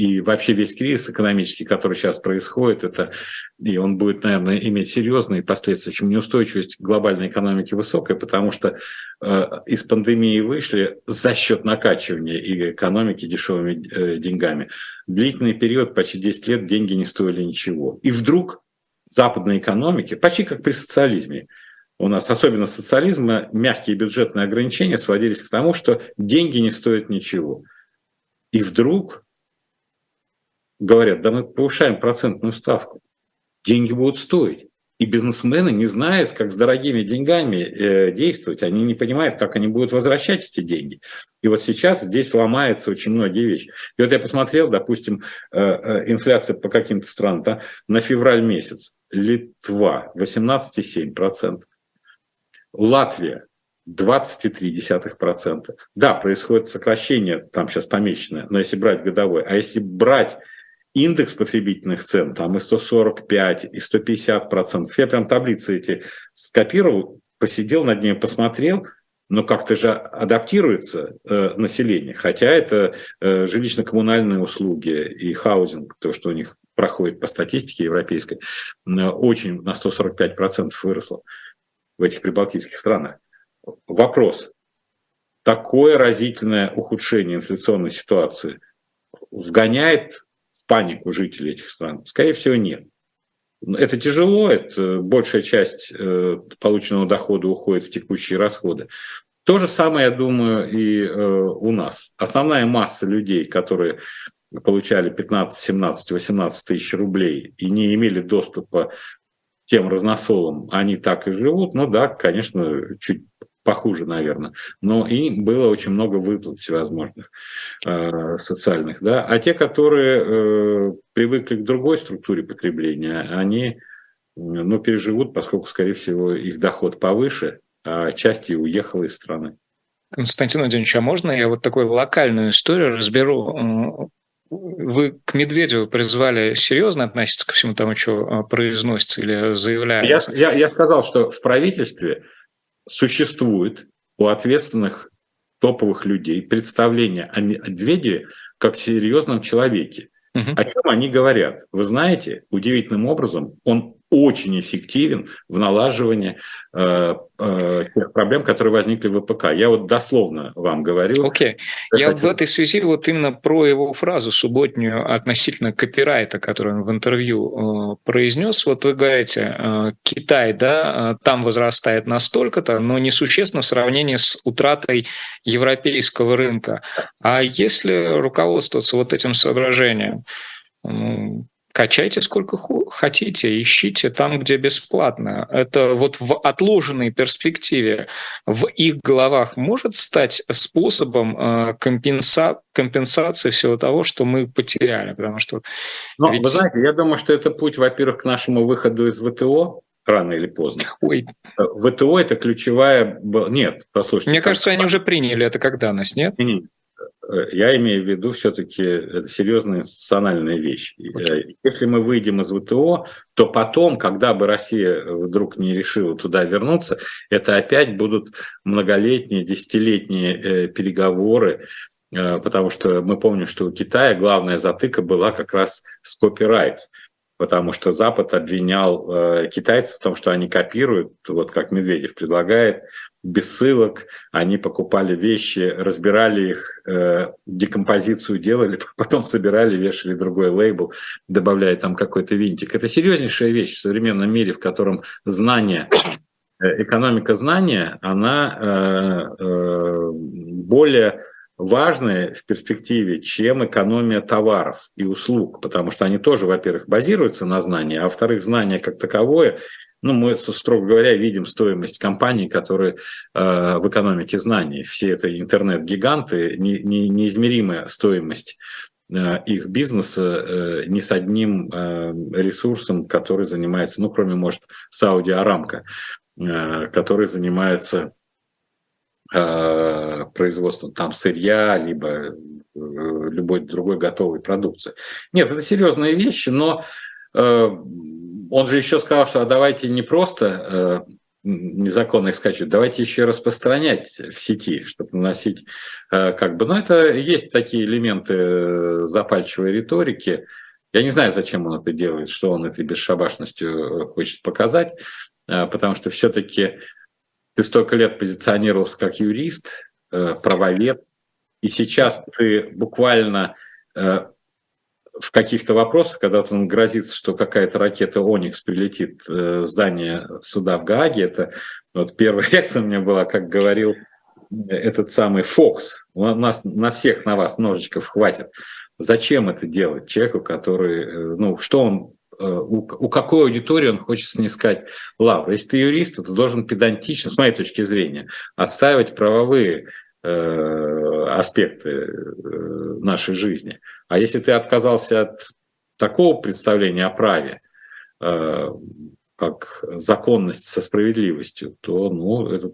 и вообще весь кризис экономический, который сейчас происходит, это, и он будет, наверное, иметь серьезные последствия. Чем неустойчивость глобальной экономики высокая, потому что э, из пандемии вышли за счет накачивания и экономики дешевыми э, деньгами. Длительный период, почти 10 лет, деньги не стоили ничего. И вдруг западной экономики, почти как при социализме, у нас, особенно социализма, мягкие бюджетные ограничения сводились к тому, что деньги не стоят ничего. И вдруг говорят, да мы повышаем процентную ставку, деньги будут стоить. И бизнесмены не знают, как с дорогими деньгами э, действовать. Они не понимают, как они будут возвращать эти деньги. И вот сейчас здесь ломаются очень многие вещи. И вот я посмотрел, допустим, э, э, инфляция по каким-то странам да, на февраль месяц. Литва 18,7%. Латвия 20,3%. Да, происходит сокращение, там сейчас помеченное, но если брать годовой. А если брать индекс потребительных цен, там и 145, и 150 процентов. Я прям таблицы эти скопировал, посидел над ней, посмотрел, но как-то же адаптируется э, население, хотя это э, жилищно-коммунальные услуги и хаузинг, то, что у них проходит по статистике европейской, э, очень на 145% выросло в этих прибалтийских странах. Вопрос. Такое разительное ухудшение инфляционной ситуации вгоняет панику жителей этих стран? Скорее всего, нет. Это тяжело, это большая часть э, полученного дохода уходит в текущие расходы. То же самое, я думаю, и э, у нас. Основная масса людей, которые получали 15, 17, 18 тысяч рублей и не имели доступа к тем разносолам, они так и живут. Ну да, конечно, чуть похуже, наверное. Но и было очень много выплат всевозможных э, социальных. Да? А те, которые э, привыкли к другой структуре потребления, они ну, переживут, поскольку, скорее всего, их доход повыше, а часть и уехала из страны. Константин Владимирович, а можно я вот такую локальную историю разберу? Вы к Медведеву призвали серьезно относиться ко всему тому, что э, произносится или заявляется? Я, я, я сказал, что в правительстве существует у ответственных топовых людей представление о Медведеве как серьезном человеке. Угу. О чем они говорят? Вы знаете, удивительным образом он очень эффективен в налаживании э, э, тех проблем, которые возникли в ВПК. Я вот дословно вам говорю. Окей. Okay. Я хочу... в этой связи вот именно про его фразу субботнюю относительно копирайта, которую он в интервью э, произнес. Вот вы говорите, э, Китай, да, э, там возрастает настолько-то, но несущественно в сравнении с утратой европейского рынка. А если руководствоваться вот этим соображением, качайте сколько хотите, ищите там, где бесплатно. Это вот в отложенной перспективе в их головах может стать способом э, компенса компенсации всего того, что мы потеряли, потому что... Но, ведь... вы знаете, я думаю, что это путь, во-первых, к нашему выходу из ВТО, рано или поздно. Ой. Э, ВТО это ключевая... Нет, послушайте. Мне кажется, они уже приняли это как данность, нет? Нет, я имею в виду все-таки это серьезная институциональная вещь. Okay. Э, если мы выйдем из ВТО, то потом, когда бы Россия вдруг не решила туда вернуться, это опять будут многолетние, десятилетние э, переговоры, потому что мы помним, что у Китая главная затыка была как раз с копирайт потому что Запад обвинял э, китайцев в том, что они копируют, вот как Медведев предлагает, без ссылок, они покупали вещи, разбирали их, э, декомпозицию делали, *laughs* потом собирали, вешали другой лейбл, добавляя там какой-то винтик. Это серьезнейшая вещь в современном мире, в котором знание, э, экономика знания, она э, э, более важные в перспективе, чем экономия товаров и услуг, потому что они тоже, во-первых, базируются на знании, а во-вторых, знание как таковое, ну, мы, строго говоря, видим стоимость компаний, которые э, в экономике знаний. Все это интернет-гиганты, не, не, неизмеримая стоимость э, их бизнеса э, ни с одним э, ресурсом, который занимается, ну, кроме, может, Сауди Арамка, э, который занимается производством там сырья, либо э, любой другой готовой продукции. Нет, это серьезные вещи, но э, он же еще сказал, что а давайте не просто незаконно их скачивать, давайте еще распространять в сети, чтобы наносить как бы... Но это есть такие элементы запальчивой риторики. Я не знаю, зачем он это делает, что он этой бесшабашностью хочет показать, потому что все-таки ты столько лет позиционировался как юрист, э, правовед, и сейчас ты буквально э, в каких-то вопросах, когда он грозится, что какая-то ракета «Оникс» прилетит э, в здание суда в Гааге, это вот первая *laughs* реакция у меня была, как говорил этот самый Фокс, у нас на всех на вас ножичков хватит. Зачем это делать человеку, который, ну, что он у, у какой аудитории он хочет снискать лавры. Если ты юрист, то ты должен педантично, с моей точки зрения, отстаивать правовые э, аспекты э, нашей жизни. А если ты отказался от такого представления о праве, э, как законность со справедливостью, то ну, это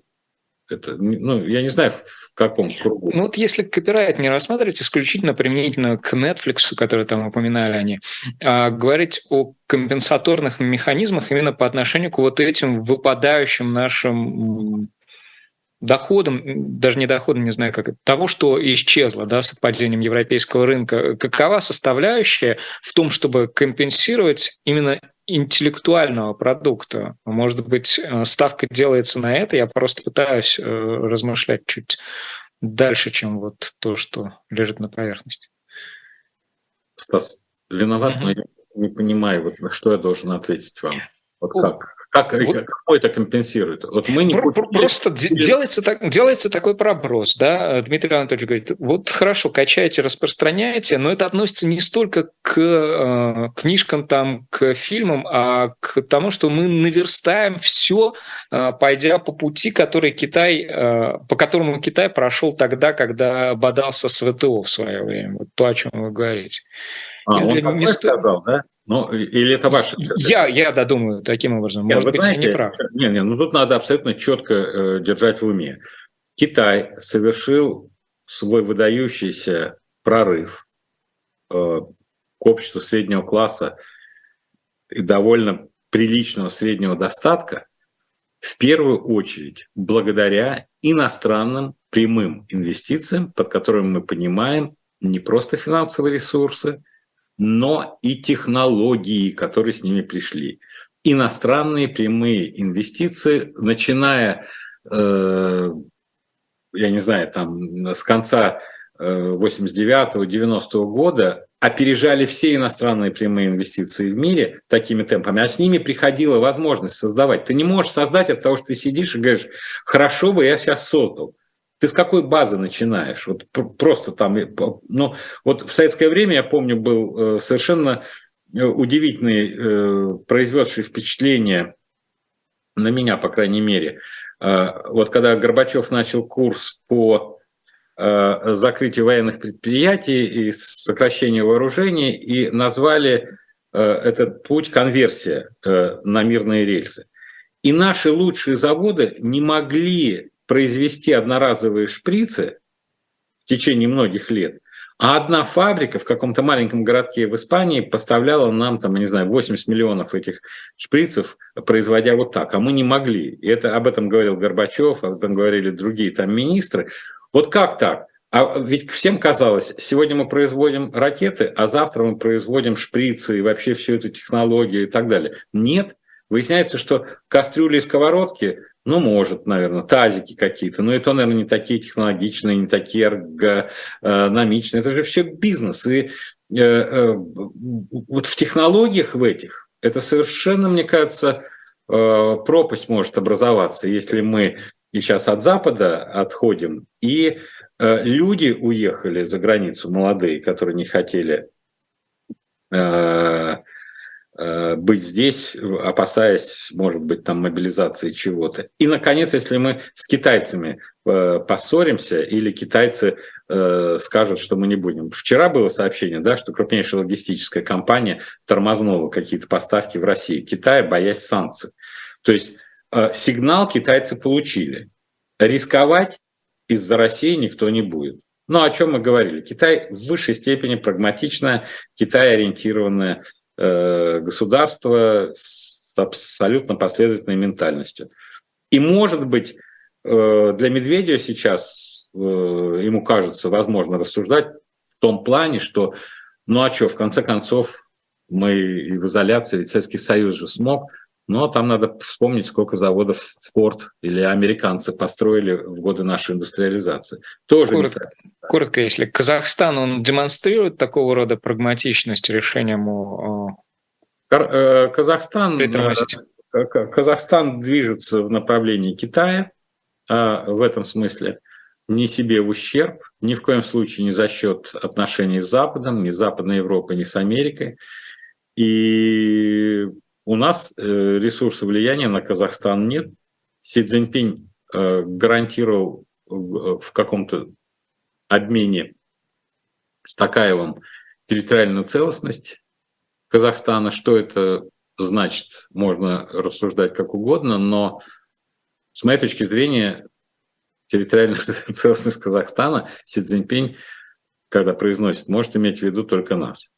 это, ну, я не знаю, в каком кругу. Ну вот если копирайт не рассматривать исключительно применительно к Netflix, который там упоминали они, а говорить о компенсаторных механизмах именно по отношению к вот этим выпадающим нашим доходом, даже не доходом, не знаю как, того, что исчезло да, с падением европейского рынка, какова составляющая в том, чтобы компенсировать именно интеллектуального продукта. Может быть, э, ставка делается на это, я просто пытаюсь э, размышлять чуть дальше, чем вот то, что лежит на поверхности. Стас, виноват, mm-hmm. но я не понимаю, вот на что я должен ответить вам. Вот как? Как, вот, как это компенсирует? Вот мы не про, будем... Просто делается, так, делается такой проброс, да, Дмитрий Анатольевич говорит, вот хорошо, качаете, распространяете, но это относится не столько к э, книжкам, там, к фильмам, а к тому, что мы наверстаем все, э, пойдя по пути, который Китай, э, по которому Китай прошел тогда, когда бодался с ВТО в свое время. Вот то, о чем вы говорите. А, он не, не сказал, да? Ну, или это ваше? Я, я да, думаю таким образом. Нет, Может быть, знаете, я не прав. Нет, нет, ну тут надо абсолютно четко э, держать в уме. Китай совершил свой выдающийся прорыв э, к обществу среднего класса и довольно приличного среднего достатка в первую очередь благодаря иностранным прямым инвестициям, под которыми мы понимаем не просто финансовые ресурсы – но и технологии, которые с ними пришли. Иностранные прямые инвестиции, начиная, э, я не знаю, там с конца 89-90 э, года опережали все иностранные прямые инвестиции в мире такими темпами, а с ними приходила возможность создавать. Ты не можешь создать от того, что ты сидишь и говоришь, хорошо бы я сейчас создал. Ты с какой базы начинаешь? Вот просто там, ну, вот в советское время, я помню, был э, совершенно э, удивительный, э, произведший впечатление на меня, по крайней мере. Вот когда Горбачев начал курс по закрытию военных предприятий и сокращению вооружений, и назвали этот путь конверсия на мирные рельсы. И наши лучшие заводы не могли произвести одноразовые шприцы в течение многих лет, а одна фабрика в каком-то маленьком городке в Испании поставляла нам, там, не знаю, 80 миллионов этих шприцев, производя вот так. А мы не могли. И это, об этом говорил Горбачев, об этом говорили другие там министры. Вот как так? А ведь всем казалось, сегодня мы производим ракеты, а завтра мы производим шприцы и вообще всю эту технологию и так далее. Нет. Выясняется, что кастрюли и сковородки ну, может, наверное, тазики какие-то, но это, наверное, не такие технологичные, не такие эргономичные. Это же все бизнес. И э, э, вот в технологиях в этих это совершенно, мне кажется, э, пропасть может образоваться, если мы и сейчас от Запада отходим, и э, люди уехали за границу, молодые, которые не хотели э, быть здесь, опасаясь, может быть, там мобилизации чего-то. И, наконец, если мы с китайцами э, поссоримся или китайцы э, скажут, что мы не будем. Вчера было сообщение, да, что крупнейшая логистическая компания тормознула какие-то поставки в Россию, Китая, боясь санкций. То есть сигнал китайцы получили. Рисковать из-за России никто не будет. Ну, о чем мы говорили? Китай в высшей степени прагматичная, Китай ориентированная Э, государства с абсолютно последовательной ментальностью. И, может быть, э, для Медведева сейчас, э, ему кажется, возможно рассуждать в том плане, что, ну а что, в конце концов, мы в изоляции, ведь Советский Союз же смог, но там надо вспомнить, сколько заводов Форд или американцы построили в годы нашей индустриализации. Тоже коротко, коротко, если Казахстан, он демонстрирует такого рода прагматичность решением э, Казахстан, э, Казахстан движется в направлении Китая а в этом смысле не себе в ущерб, ни в коем случае не за счет отношений с Западом, ни с Западной Европой, ни с Америкой. И у нас э, ресурсов влияния на Казахстан нет. Си Цзиньпинь э, гарантировал э, в каком-то обмене с Такаевым территориальную целостность Казахстана. Что это значит, можно рассуждать как угодно, но с моей точки зрения территориальная *laughs* целостность Казахстана Си Цзиньпинь, когда произносит, может иметь в виду только нас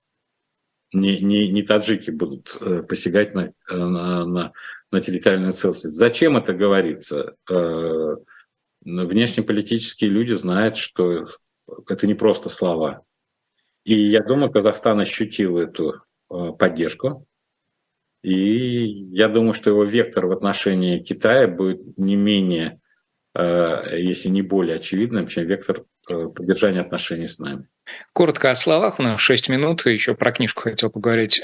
не, не, не таджики будут э, посягать на, на, на, на территориальную целостность. Зачем это говорится? Э, внешнеполитические люди знают, что это не просто слова. И я думаю, Казахстан ощутил эту э, поддержку. И я думаю, что его вектор в отношении Китая будет не менее, э, если не более очевидным, чем вектор э, поддержания отношений с нами. Коротко о словах, у нас 6 минут, еще про книжку хотел поговорить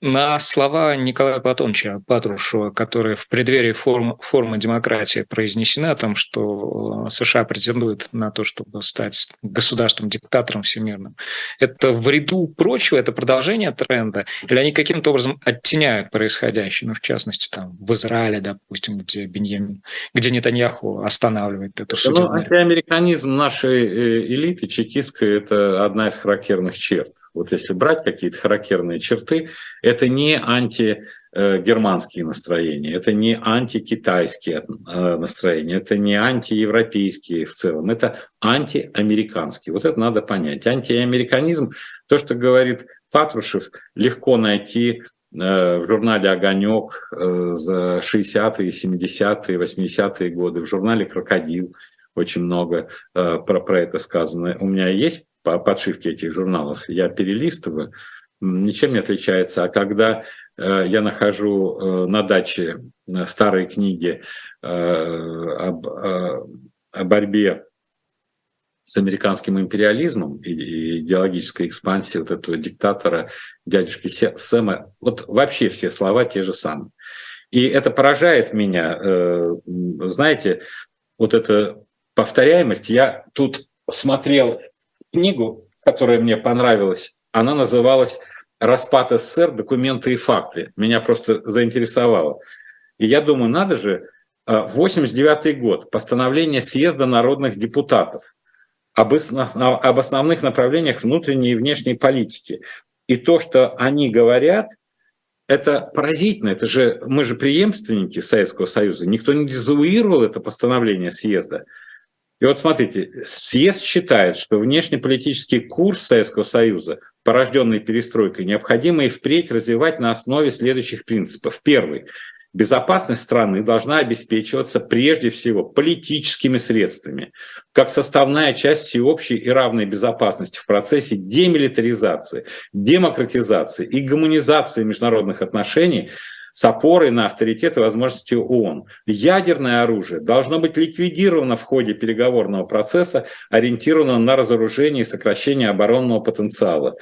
на слова Николая Платоновича Патрушева, которые в преддверии форум, форума демократии произнесены о том, что э, США претендует на то, чтобы стать государством-диктатором всемирным. Это в ряду прочего, это продолжение тренда, или они каким-то образом оттеняют происходящее, ну, в частности, там, в Израиле, допустим, где Беньямин, где Нетаньяху останавливает эту судьбу. Ну, антиамериканизм нашей э, элиты чекистской – это одна из характерных черт вот если брать какие-то характерные черты, это не антигерманские настроения, это не антикитайские э, настроения, это не антиевропейские в целом, это антиамериканские. Вот это надо понять. Антиамериканизм, то, что говорит Патрушев, легко найти э, в журнале «Огонек» э, за 60-е, 70-е, 80-е годы, в журнале «Крокодил» очень много про, про это сказано. У меня есть по подшивке этих журналов, я перелистываю, ничем не отличается. А когда э, я нахожу э, на даче э, старые книги об, о борьбе с американским империализмом и идеологической экспансией вот этого диктатора, дядюшки Сэма, вот вообще все слова те же самые. И это поражает меня. Знаете, вот эта повторяемость. Я тут смотрел книгу, которая мне понравилась. Она называлась «Распад СССР. Документы и факты». Меня просто заинтересовало. И я думаю, надо же, 89 а, год, постановление съезда народных депутатов об, об основных направлениях внутренней и внешней политики. И то, что они говорят, это поразительно. Это же мы же преемственники Советского Союза. Никто не дезавуировал это постановление съезда. И вот смотрите, съезд считает, что внешнеполитический курс Советского Союза, порожденный перестройкой, необходимо и впредь развивать на основе следующих принципов. Первый. Безопасность страны должна обеспечиваться прежде всего политическими средствами, как составная часть всеобщей и равной безопасности в процессе демилитаризации, демократизации и гуманизации международных отношений – с опорой на авторитет и возможности ООН. Ядерное оружие должно быть ликвидировано в ходе переговорного процесса, ориентированного на разоружение и сокращение оборонного потенциала.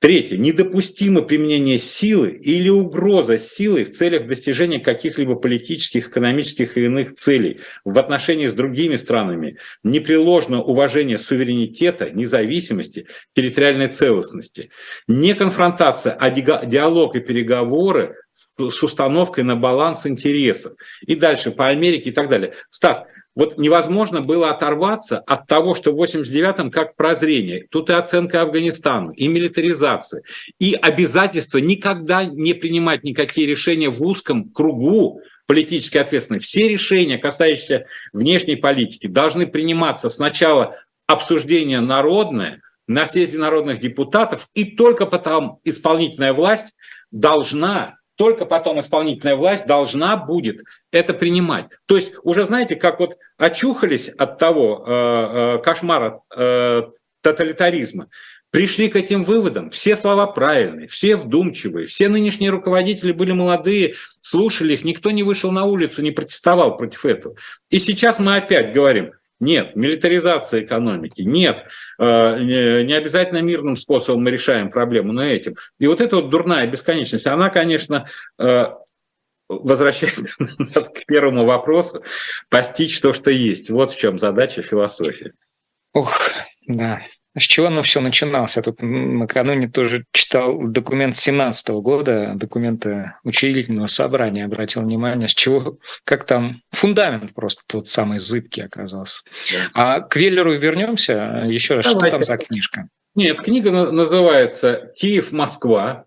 Третье. Недопустимо применение силы или угроза силой в целях достижения каких-либо политических, экономических и иных целей в отношении с другими странами. Непреложно уважение суверенитета, независимости, территориальной целостности. Не конфронтация, а диалог и переговоры с установкой на баланс интересов. И дальше по Америке и так далее. Стас, вот невозможно было оторваться от того, что в 89-м как прозрение. Тут и оценка Афганистану, и милитаризация, и обязательство никогда не принимать никакие решения в узком кругу политически ответственные. Все решения, касающиеся внешней политики, должны приниматься сначала обсуждение народное на съезде народных депутатов, и только потом исполнительная власть должна только потом исполнительная власть должна будет это принимать. То есть уже знаете, как вот очухались от того э, э, кошмара э, тоталитаризма, пришли к этим выводам. Все слова правильные, все вдумчивые, все нынешние руководители были молодые, слушали их, никто не вышел на улицу, не протестовал против этого. И сейчас мы опять говорим, нет, милитаризация экономики, нет, э, не обязательно мирным способом мы решаем проблему, но этим. И вот эта вот дурная бесконечность, она, конечно, э, возвращает *laughs* нас к первому вопросу, постичь то, что есть. Вот в чем задача философии. Ох, да, с чего оно все начиналось? Я тут накануне тоже читал документ 17 года, документы учредительного собрания, обратил внимание, с чего, как там фундамент просто тот самый зыбкий оказался. Да. А к Веллеру вернемся. Еще раз, Давайте. что там за книжка? Нет, книга называется «Киев-Москва.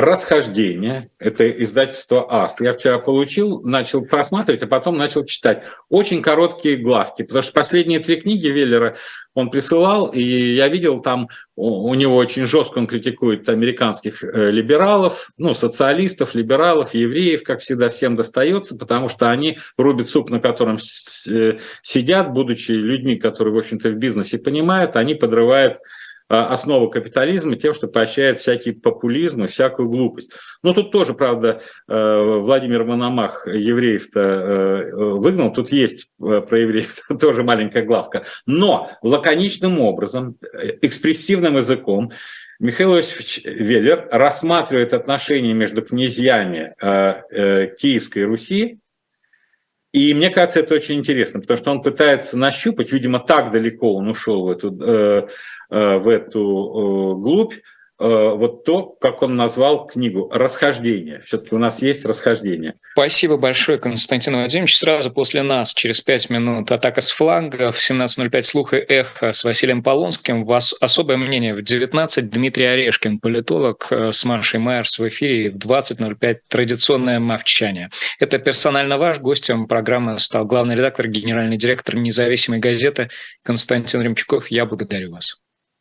«Расхождение». Это издательство АСТ. Я вчера получил, начал просматривать, а потом начал читать. Очень короткие главки, потому что последние три книги Веллера он присылал, и я видел там, у него очень жестко он критикует американских э, либералов, ну, социалистов, либералов, евреев, как всегда, всем достается, потому что они рубят суп, на котором э, сидят, будучи людьми, которые, в общем-то, в бизнесе понимают, они подрывают основу капитализма тем, что поощряет популизм и всякую глупость. Но тут тоже, правда, э, Владимир Мономах евреев-то э, выгнал, тут есть э, про евреев *laughs* тоже маленькая главка. Но лаконичным образом, экспрессивным языком Михаил Иосифович Веллер рассматривает отношения между князьями Киевской Руси и мне кажется, это очень интересно, потому что он пытается нащупать, видимо, так далеко он ушел в эту Э, в эту э, глубь, э, вот то, как он назвал книгу «Расхождение». Все-таки у нас есть расхождение. Спасибо большое, Константин Владимирович. Сразу после нас, через пять минут, атака с фланга. В 17.05 слух и эхо с Василием Полонским. вас особое мнение в 19. Дмитрий Орешкин, политолог, с Машей Майерс в эфире. В 20.05 традиционное мовчание. Это персонально ваш. Гостем программы стал главный редактор, генеральный директор независимой газеты Константин Ремчуков. Я благодарю вас.